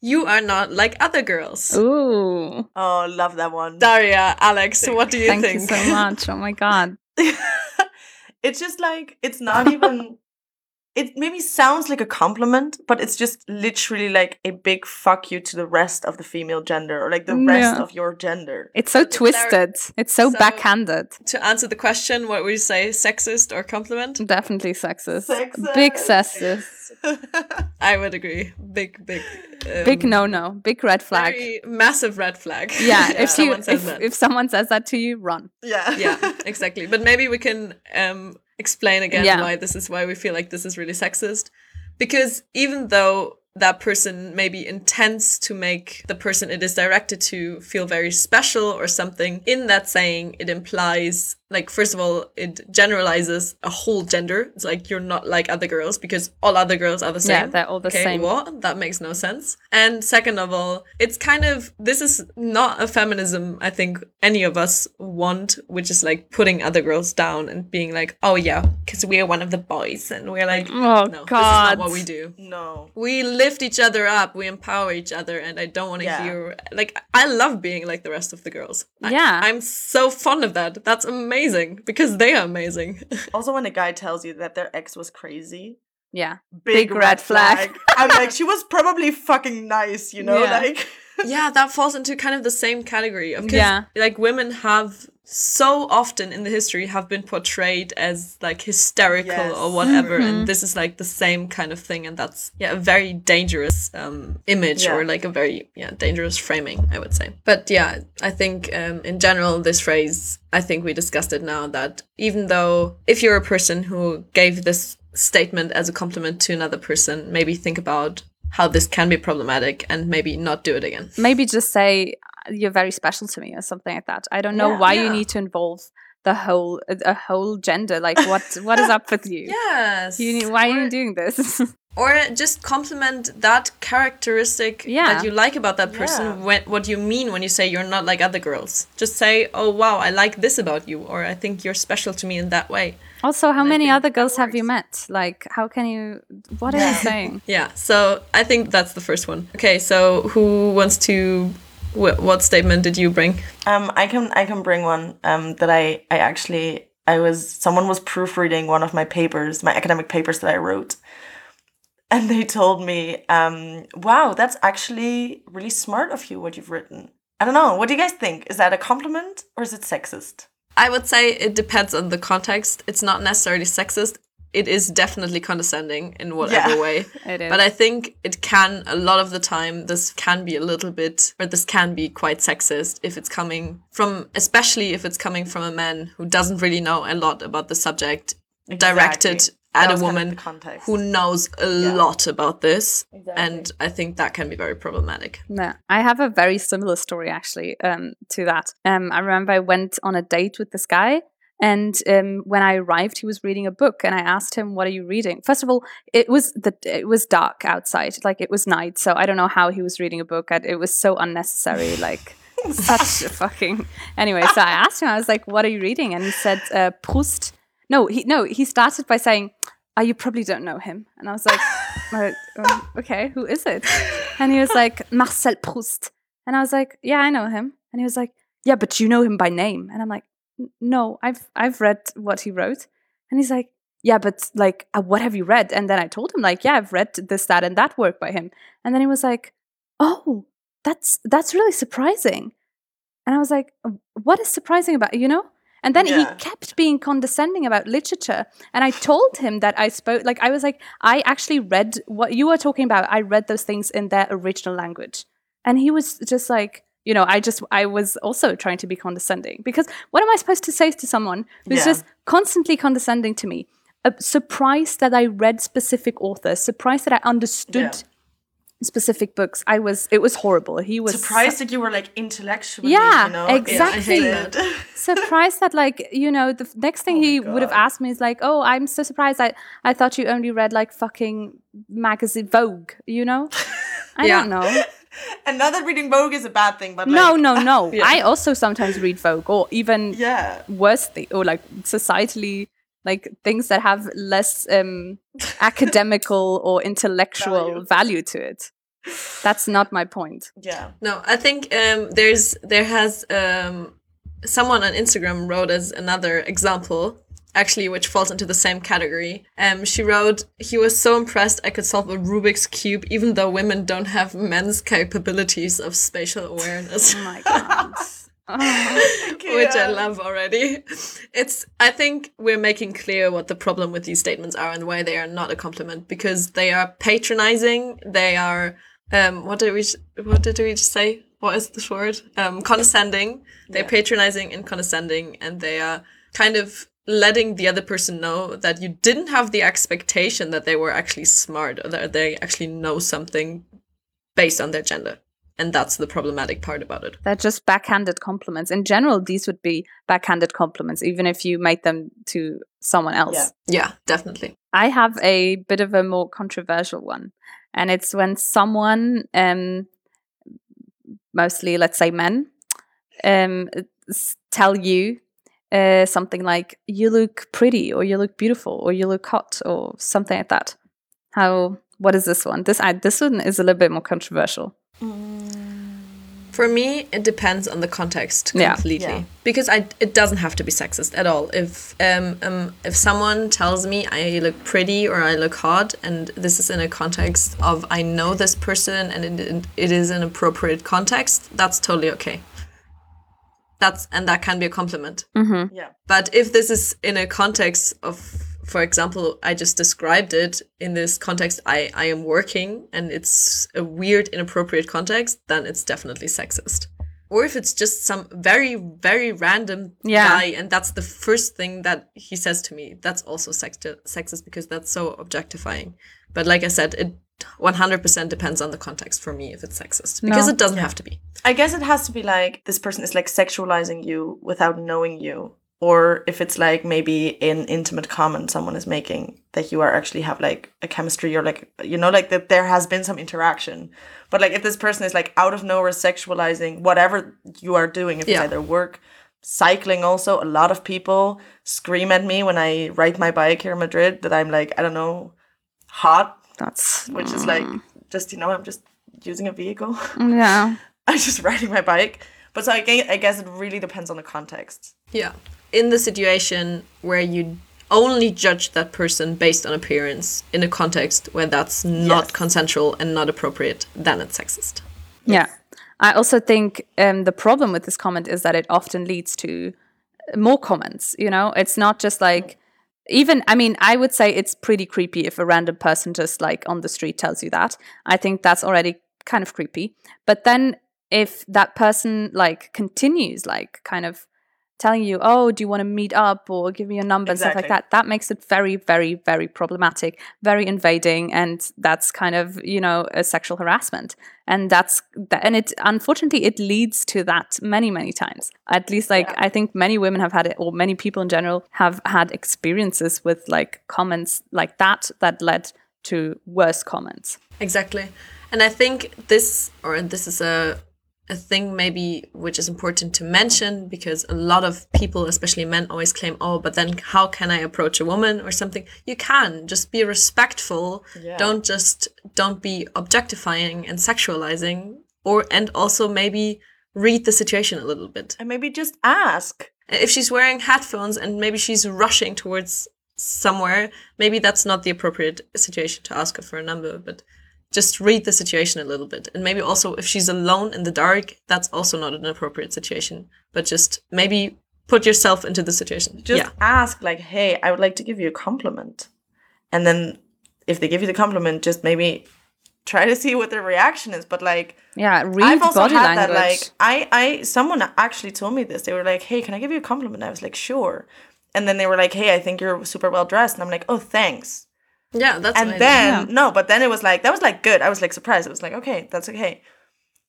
you are not like other girls. Ooh. Oh, love that one. Daria, Alex, what do you Thank think? you so much. Oh my god. it's just like it's not even it maybe sounds like a compliment but it's just literally like a big fuck you to the rest of the female gender or like the rest Yeah. of your gender It's so But the clar- twisted. It's so, So- backhanded. to answer the question, what would you say, sexist or compliment? Definitely sexist. Big sexist. I would agree. Big, big, um, Big no no. Big red flag. very massive red flag. Yeah, if you someone says if, that. if someone says that to you, run. yeah yeah, exactly. But maybe we can um, explain again Yeah. why this is why we feel like this is really sexist. Because even though that person maybe intends to make the person it is directed to feel very special or something, in that saying, it implies, like, first of all, it generalizes a whole gender. It's like you're not like other girls because all other girls are the same. Yeah, they're all the okay, same. What? That makes no sense. And second of all, it's kind of this is not a feminism I think any of us want, which is like putting other girls down and being like, oh yeah, because we are one of the boys, and we're like, Oh no, this is god. not what we do. no We lift each other up, we empower each other, and I don't want to Yeah. hear like I love being like the rest of the girls. I- Yeah. I'm so fond of that. That's amazing because they are amazing. also when a guy tells you that their ex was crazy Yeah. big, Big red flag. i'm like she was probably fucking nice you know Yeah. like yeah, that falls into kind of the same category of 'cause, Yeah. like women have so often in the history have been portrayed as like hysterical Yes. or whatever Mm-hmm. and this is like the same kind of thing and that's yeah a very dangerous um image or like a very yeah dangerous framing i would say but yeah i think um in general this phrase i think we discussed it now that even though if you're a person who gave this statement as a compliment to another person maybe think about how this can be problematic and maybe not do it again Maybe just say uh, you're very special to me or something like that. I don't know Yeah. why you need to involve the whole uh, a whole gender. Like what what is up with you? Yes. You need, why are you doing this? or just compliment that characteristic Yeah. that you like about that person. Yeah. When, what you mean when you say you're not like other girls. Just say, "Oh wow, I like this about you," or "I think you're special to me in that way." Also, how I many other that girls have you met? Like, how can you? What are you saying? Yeah. So I think that's the first one. Okay. So who wants to? Wh- what statement did you bring? Um, I can I can bring one um, that I I actually I was someone was proofreading one of my papers, my academic papers that I wrote, and they told me, um, "Wow, that's actually really smart of you what you've written." I don't know. What do you guys think? Is that a compliment or is it sexist? I would say it depends on the context. It's not necessarily sexist. It is definitely condescending in whatever Yeah. way. It is. But I think it can, a lot of the time, this can be a little bit, or this can be quite sexist if it's coming from, especially if it's coming from a man who doesn't really know a lot about the subject, directed Exactly. That at a was kind of woman context. who knows a Yeah. lot about this. Exactly. And I think that can be very problematic. No, I have a very similar story actually um, to that. Um, I remember I went on a date with this guy, and um, when I arrived, he was reading a book, and I asked him, "What are you reading?" First of all, it was the it was dark outside, like it was night, so I don't know how he was reading a book. I, it was so unnecessary, like such a fucking. Anyway, so I asked him, I was like, "What are you reading?" And he said, uh, "Proust." No, he no, he started by saying. Oh, you probably don't know him. And I was like, "Uh, um, okay, who is it? And he was like, Marcel Proust. And I was like, yeah, I know him. And he was like, yeah, but you know him by name. And I'm like, no, I've I've read what he wrote. And he's like, yeah, but like, uh, what have you read? And then I told him like, yeah, I've read this, that, and that work by him. And then he was like, oh, that's that's really surprising. And I was like, what is surprising about, you know? And then he kept being condescending about literature. And I told him that I spoke, like, I was like, I actually read what you were talking about. I read those things in their original language. And he was just like, you know, I just, I was also trying to be condescending because what am I supposed to say to someone who's Yeah. just constantly condescending to me? Uh, surprised that I read specific authors, surprised that I understood Yeah. Specific books. I was, it was horrible. He was Surprised that you were like intellectually, Yeah, you know, exactly. interested. surprised that like you know the next thing Oh he would have asked me is like oh i'm so surprised i i thought you only read like fucking magazine vogue you know i Yeah. don't know and not that reading Vogue is a bad thing, but like, no no no Yeah. i also sometimes read vogue or even yeah, worse thi- or like societally like things that have less um academical or intellectual Value. value to it that's not my point yeah, No, I think um, there's there has um, someone on Instagram wrote as another example, actually, which falls into the same category. Um, she wrote, "He was so impressed I could solve a Rubik's cube, even though women don't have men's capabilities of spatial awareness." oh my god which I love already. It's I think we're making clear what the problem with these statements are and why they are not a compliment because they are patronizing. They are um what did we what did we just say? What is the word? Um condescending. They're Yeah. patronizing and condescending and they are kind of letting the other person know that you didn't have the expectation that they were actually smart or that they actually know something based on their gender. And that's the problematic part about it. They're just backhanded compliments. In general, these would be backhanded compliments, even if you made them to someone else. Yeah. Yeah, definitely. I have a bit of a more controversial one, and it's when someone, um, mostly let's say men, um, tell you uh, something like "you look pretty" or "you look beautiful" or "you look hot" or something like that. How? What is this one? This I, this one is a little bit more controversial. For me, it depends on the context Yeah. completely Yeah. because I it doesn't have to be sexist at all. If um, um if someone tells me I look pretty or I look hot, and this is in a context of I know this person and it, it is an appropriate context, that's totally okay. That's and that can be a compliment. Mm-hmm. yeah, But if this is in a context of, for example, I just described it in this context, I, I am working and it's a weird, inappropriate context, then it's definitely sexist. Or if it's just some very, very random Yeah. guy and that's the first thing that he says to me, that's also sext- sexist because that's so objectifying. But like I said, it 100% depends on the context for me if it's sexist because No. it doesn't have to be. I guess it has to be like this person is like sexualizing you without knowing you. Or if it's like maybe an intimate comment someone is making that you are actually have like a chemistry or like you know like that there has been some interaction. But like if this person is like out of nowhere sexualizing whatever you are doing, if Yeah. it's either work, cycling also, a lot of people scream at me when I ride my bike here in Madrid that I'm like, I don't know, hot, That's which is like mm. just, you know, I'm just using a vehicle. Mm, yeah. I'm just riding my bike. But so I I guess it really depends on the context. Yeah. In the situation where you only judge that person based on appearance in a context where that's not Yes. consensual and not appropriate, then it's sexist. Yeah. I also think um, the problem with this comment is that it often leads to more comments. You know, it's not just like, even, I mean, I would say it's pretty creepy if a random person just like on the street tells you that. I think that's already kind of creepy. But then if that person like continues, like kind of telling you, oh, do you want to meet up or give me your number and stuff like that, that makes it very, very, very problematic, very invading. And that's kind of, you know, a sexual harassment. And that's, that, and it, unfortunately, it leads to that many, many times. At least, like, Yeah. I think many women have had it, or many people in general have had experiences with like comments like that that led to worse comments. Exactly. And I think this, or this is a, a thing maybe which is important to mention because a lot of people, especially men, always claim, oh, but then how can I approach a woman or something? You can just be respectful. Yeah. Don't just, don't be objectifying and sexualizing or, and also maybe read the situation a little bit. And maybe just ask. If she's wearing headphones and maybe she's rushing towards somewhere, maybe that's not the appropriate situation to ask her for a number, but just read the situation a little bit. And maybe also if she's alone in the dark, that's also not an appropriate situation. But just maybe put yourself into the situation. Just yeah. ask, like, hey, I would like to give you a compliment. And then if they give you the compliment, just maybe try to see what their reaction is. But like, Yeah, read I've also body had language. that. Like, I, I, someone actually told me this. They were like, "Hey, can I give you a compliment?" I was like, "Sure." And then they were like, "Hey, I think you're super well dressed," and I'm like, "Oh, thanks." Yeah, that's and amazing. then no, but then it was like that was like good. I was like surprised. It was like okay, that's okay.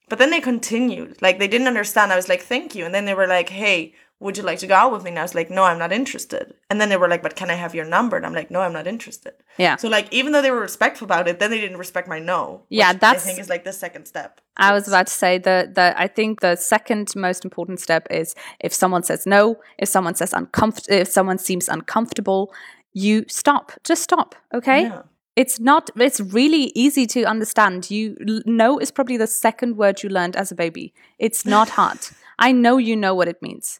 But then they continued. Like they didn't understand. I was like, thank you. And then they were like, hey, would you like to go out with me? And I was like, no, I'm not interested. And then they were like, but can I have your number? And I'm like, no, I'm not interested. Yeah. So like even though they were respectful about it, then they didn't respect my no. Yeah, which that's- I think is like the second step. I was about to say that that I think the second most important step is if someone says no, if someone says uncomfortable, if someone seems uncomfortable, you stop. Just stop. Okay. Yeah. It's not. It's really easy to understand. You know is probably the second word you learned as a baby. It's not hard. I know you know what it means.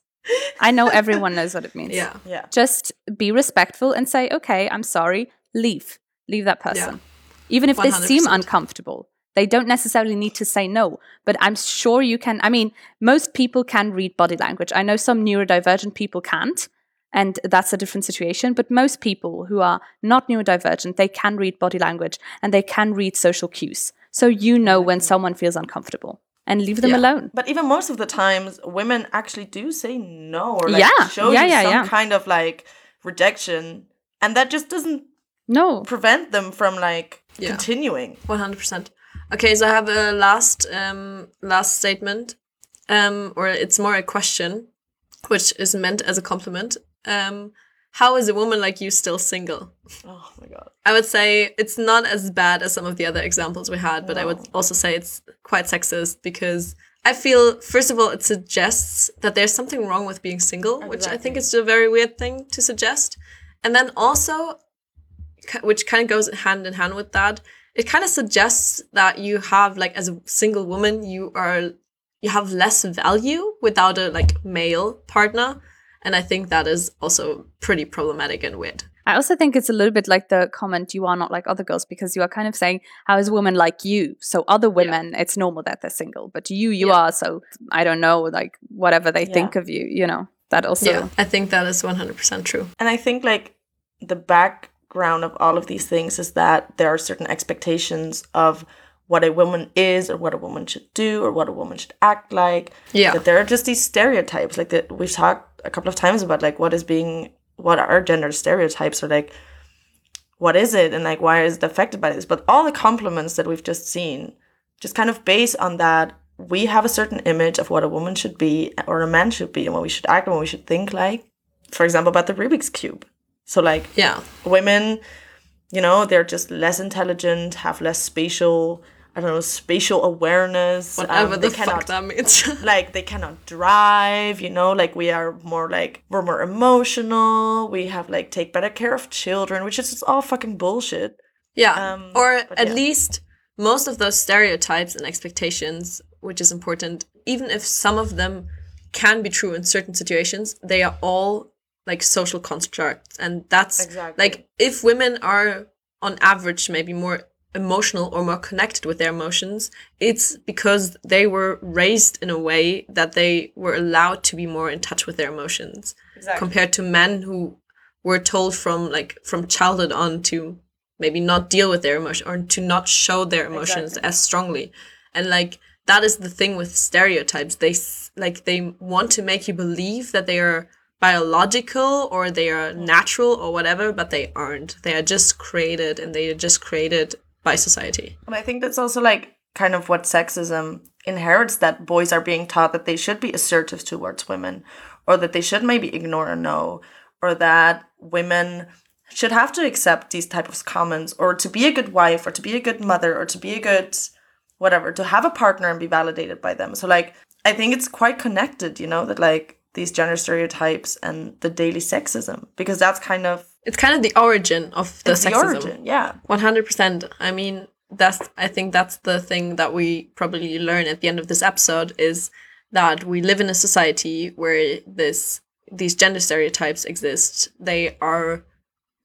I know everyone knows what it means. yeah. Yeah. Just be respectful and say, okay, I'm sorry. Leave. Leave that person. Even if they seem uncomfortable. They don't necessarily need to say no, but I'm sure you can. I mean, most people can read body language. I know some neurodivergent people can't, and that's a different situation. But most people who are not neurodivergent, they can read body language and they can read social cues. So you know when someone feels uncomfortable and leave them Yeah. alone. But even most of the times, women actually do say no or like Yeah, show yeah, you yeah, some yeah. kind of like rejection, and that just doesn't No. prevent them from like Yeah. continuing. One hundred percent. Okay, so I have a last um last statement, um, or it's more a question, which is meant as a compliment. Um, how is a woman like you still single? Oh my god. I would say it's not as bad as some of the other examples we had, but I would also say it's quite sexist because I feel, first of all, it suggests that there's something wrong with being single, which I think is a very weird thing to suggest. And then also, which kind of goes hand in hand with that, it kind of suggests that you have, like, as a single woman, you are, you have less value without a, like, male partner. And I think that is also pretty problematic and weird. I also think it's a little bit like the comment, you are not like other girls, because you are kind of saying, how is a woman like you? So other women, it's normal that they're single, but you, you Yeah. are. So I don't know, like whatever they Yeah. think of you, you know, that also. yeah, I think that is 100% true. And I think like the background of all of these things is that there are certain expectations of what a woman is or what a woman should do or what a woman should act like. Yeah. That there are just these stereotypes like that we've talked a couple of times about like what is being what are gender stereotypes or like what is it and like why is it affected by this? But all the compliments that we've just seen just kind of based on that we have a certain image of what a woman should be or a man should be and what we should act and what we should think like. For example, about the Rubik's Cube. So like Yeah. women, you know, they're just less intelligent, have less spatial, I don't know, spatial awareness. Whatever um, the they fuck cannot- that means. like they cannot drive you know like we are more like we're more emotional we have like take better care of children which is all fucking bullshit yeah. Um, or at yeah. least most of those stereotypes and expectations, which is important, even if some of them can be true in certain situations, they are all like social constructs. And that's Exactly. like if women are on average maybe more emotional or more connected with their emotions, it's because they were raised in a way that they were allowed to be more in touch with their emotions exactly. compared to men who were told from like from childhood on to maybe not deal with their emotion or to not show their emotions Exactly. as strongly. And like that is the thing with stereotypes. They s- like they want to make you believe that they are biological or they are natural or whatever but they aren't. They are just created and they are just created by society. And i think that's also like kind of what sexism inherits that boys are being taught that they should be assertive towards women or that they should maybe ignore a no or that women should have to accept these type of comments or to be a good wife or to be a good mother or to be a good whatever to have a partner and be validated by them. So like i think it's quite connected you know that like these gender stereotypes and the daily sexism because that's kind of it's kind of the origin of the it's the sexism origin yeah One hundred percent. I mean, that's. I think that's the thing that we probably learn at the end of this episode is that we live in a society where this these gender stereotypes exist. They are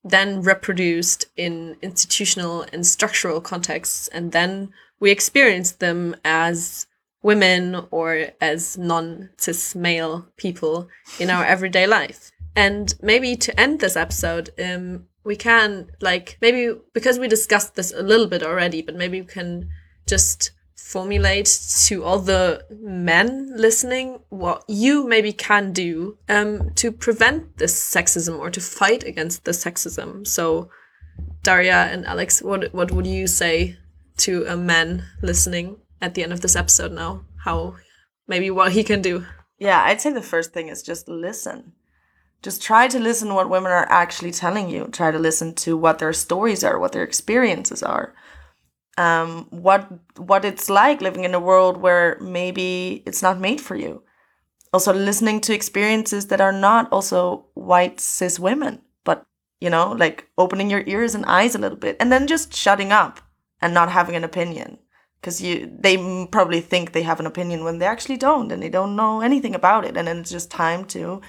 then reproduced in institutional and structural contexts, and then we experience them as women or as non cis male people in our everyday life. And maybe to end this episode, um, we can, like, maybe because we discussed this a little bit already, but maybe we can just formulate to all the men listening what you maybe can do um, to prevent this sexism or to fight against the sexism. So, Daria and Alex, what what would you say to a man listening at the end of this episode now? How maybe what he can do? Yeah, I'd say the first thing is just listen. Just try to listen what women are actually telling you. Try to listen to what their stories are, what their experiences are um, what what it's like living in a world where maybe it's not made for you. Also, listening to experiences that are not also white cis women, but you know, like opening your ears and eyes a little bit, and then just shutting up and not having an opinion because you they probably think they have an opinion when they actually don't, and they don't know anything about it, and then it's just time to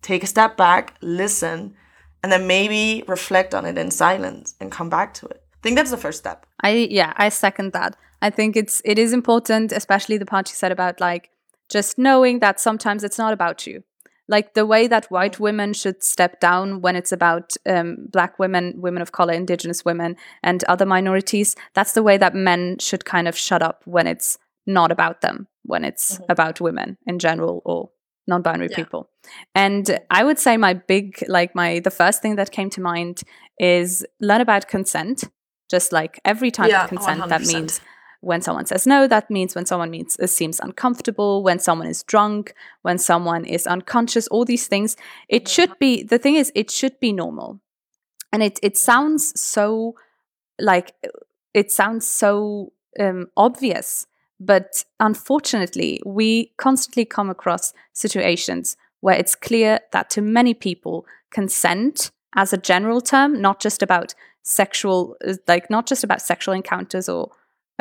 take a step back, listen, and then maybe reflect on it in silence and come back to it I think that's the first step. I yeah, I second that. I think it's it is important, especially the part you said about like just knowing that sometimes it's not about you. Like the way that white women should step down when it's about um, black women, women of color, indigenous women, and other minorities. That's the way that men should kind of shut up when it's not about them, when it's mm-hmm. about women in general or non-binary yeah. people and i would say my big like my the first thing that came to mind is learn about consent just like every type yeah, of consent 100%. that means when someone says no that means when someone means uh, seems uncomfortable when someone is drunk when someone is unconscious all these things. It should be the thing is it should be normal. And it it sounds so like it sounds so um, obvious but unfortunately we constantly come across situations where it's clear that to many people consent as a general term not just about sexual like not just about sexual encounters or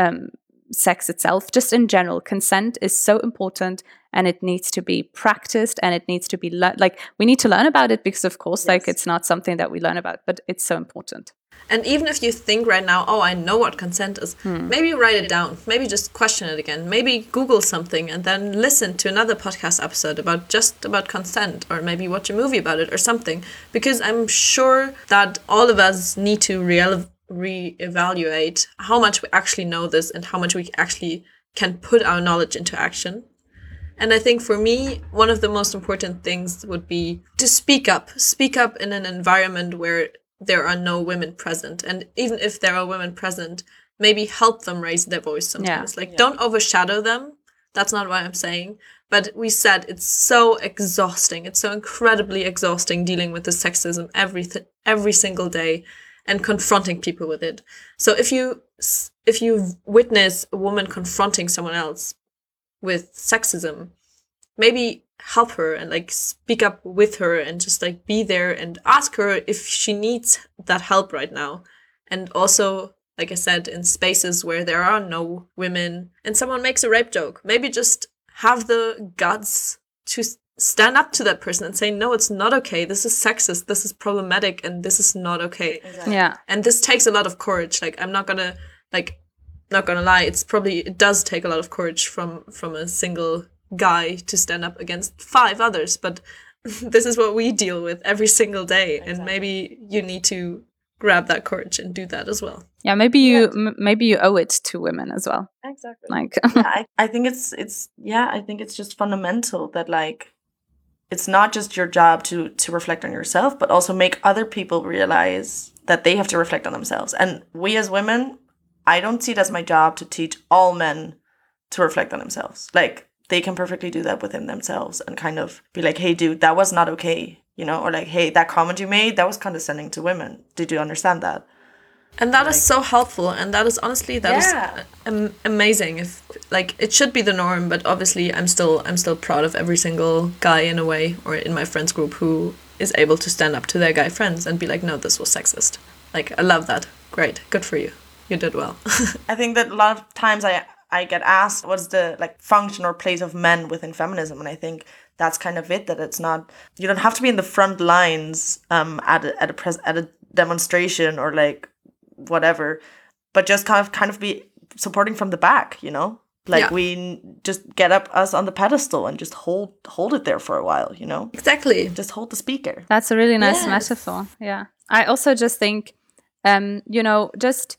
um, sex itself. Just in general consent is so important and it needs to be practiced and it needs to be le- like we need to learn about it because of course yes. like it's not something that we learn about but it's so important. And even if you think right now oh i know what consent is hmm. maybe write it down. Maybe just question it again. Maybe google something and then listen to another podcast episode about just about consent or maybe watch a movie about it or something. Because i'm sure that all of us need to real reevaluate how much we actually know this and how much we actually can put our knowledge into action and I think for me, one of the most important things would be to speak up, speak up in an environment where there are no women present. And even if there are women present, maybe help them raise their voice sometimes. Yeah. Like, yeah. don't overshadow them. That's not what I'm saying. But we said it's so exhausting. It's so incredibly exhausting dealing with the sexism every th- every single day and confronting people with it. So if you if you witness a woman confronting someone else with sexism, maybe help her and like speak up with her and just like be there and ask her if she needs that help right now. And also, like I said, in spaces where there are no women and someone makes a rape joke, maybe just have the guts to stand up to that person and say, no, it's not okay. This is sexist. This is problematic and this is not okay. Exactly. Yeah. And this takes a lot of courage. Like, I'm not gonna, like, not gonna lie, it's probably, it does take a lot of courage from, from a single guy to stand up against five others, but this is what we deal with every single day. Exactly. And maybe you need to grab that courage and do that as well. Yeah, maybe you yeah. m- maybe you owe it to women as well. Exactly. Like yeah, I, I think it's it's yeah, I think it's just fundamental that like it's not just your job to to reflect on yourself, but also make other people realize that they have to reflect on themselves. And we as women, I don't see it as my job to teach all men to reflect on themselves. Like they can perfectly do that within themselves and kind of be like, hey, dude, that was not okay. You know, or like, hey, that comment you made, that was condescending to women. Did you understand that? And that like, is so helpful. And that is honestly, that yeah. is am- amazing. If like, it should be the norm, but obviously I'm still, I'm still proud of every single guy in a way, or in my friends group who is able to stand up to their guy friends and be like, no, this was sexist. Like, I love that. Great. Good for you. You did well. I think that a lot of times I I get asked what's the like function or place of men within feminism, and I think that's kind of it. That it's not you don't have to be in the front lines um, at a, at a pres- at a demonstration or like whatever, but just kind of kind of be supporting from the back, you know? Like Yeah. we just get up us on the pedestal and just hold hold it there for a while, you know? Exactly. Just hold the speaker. That's a really nice Yes. metaphor. Yeah. I also just think, um, you know, just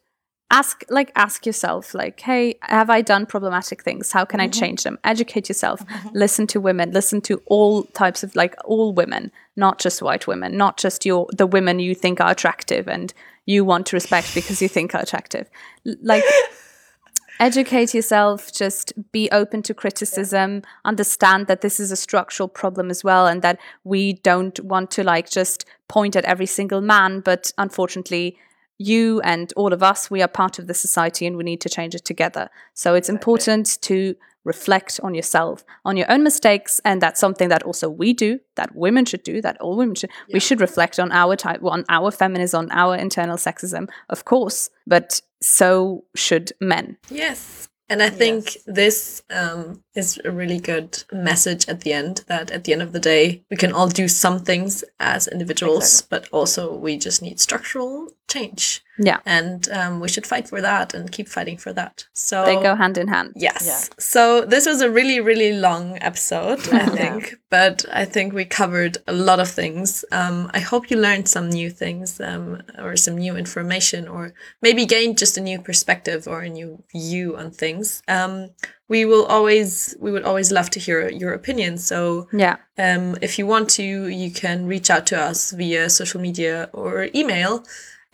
ask, like, ask yourself, like, hey, have I done problematic things? How can I change them? Educate yourself. Listen to women. Listen to all types of, like, all women, not just white women, not just your the women you think are attractive and you want to respect because you think are attractive. Like, educate yourself just be open to criticism understand that this is a structural problem as well and that we don't want to like just point at every single man but unfortunately you and all of us we are part of the society and we need to change it together. So it's important to reflect on yourself on your own mistakes and that's something that also we do that women should do that all women should we should reflect on our type on our feminism on our internal sexism of course but so should men Yes. And I think this um, is a really good message at the end that at the end of the day, we can all do some things as individuals, but also we just need structural change. Yeah And um, we should fight for that and keep fighting for that. So they go hand in hand Yes. Yeah. So this was a really, really long episode, I think, but I think we covered a lot of things. Um, I hope you learned some new things um, or some new information or maybe gained just a new perspective or a new view on things. Um, we will always, we would always love to hear your opinion. So yeah um, if you want to, you can reach out to us via social media or email.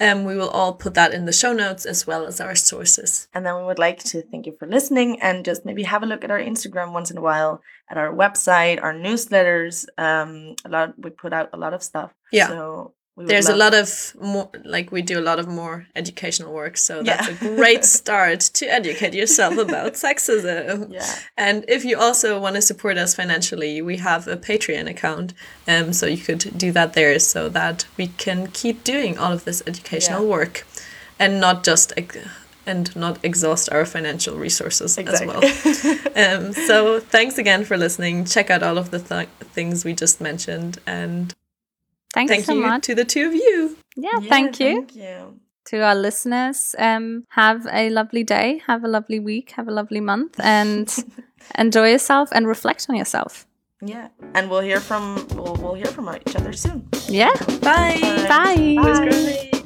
Um, we will all put that in the show notes as well as our sources. And then we would like to thank you for listening and just maybe have a look at our Instagram once in a while, at our website, our newsletters. Um, a lot we put out a lot of stuff. Yeah. So we there's a lot of more like we do a lot of more educational work so that's Yeah. a great start to educate yourself about sexism Yeah. and if you also want to support us financially we have a patreon account um so you could do that there so that we can keep doing all of this educational Yeah. work and not just ex- and not exhaust our financial resources as well um, so thanks again for listening check out all of the th- things we just mentioned and thanks thank so you much to the two of you yeah, Yeah, thank you Thank you. to our listeners um have a lovely day have a lovely week have a lovely month and enjoy yourself and reflect on yourself Yeah. And we'll hear from we'll, we'll hear from each other soon. yeah bye bye. It was great.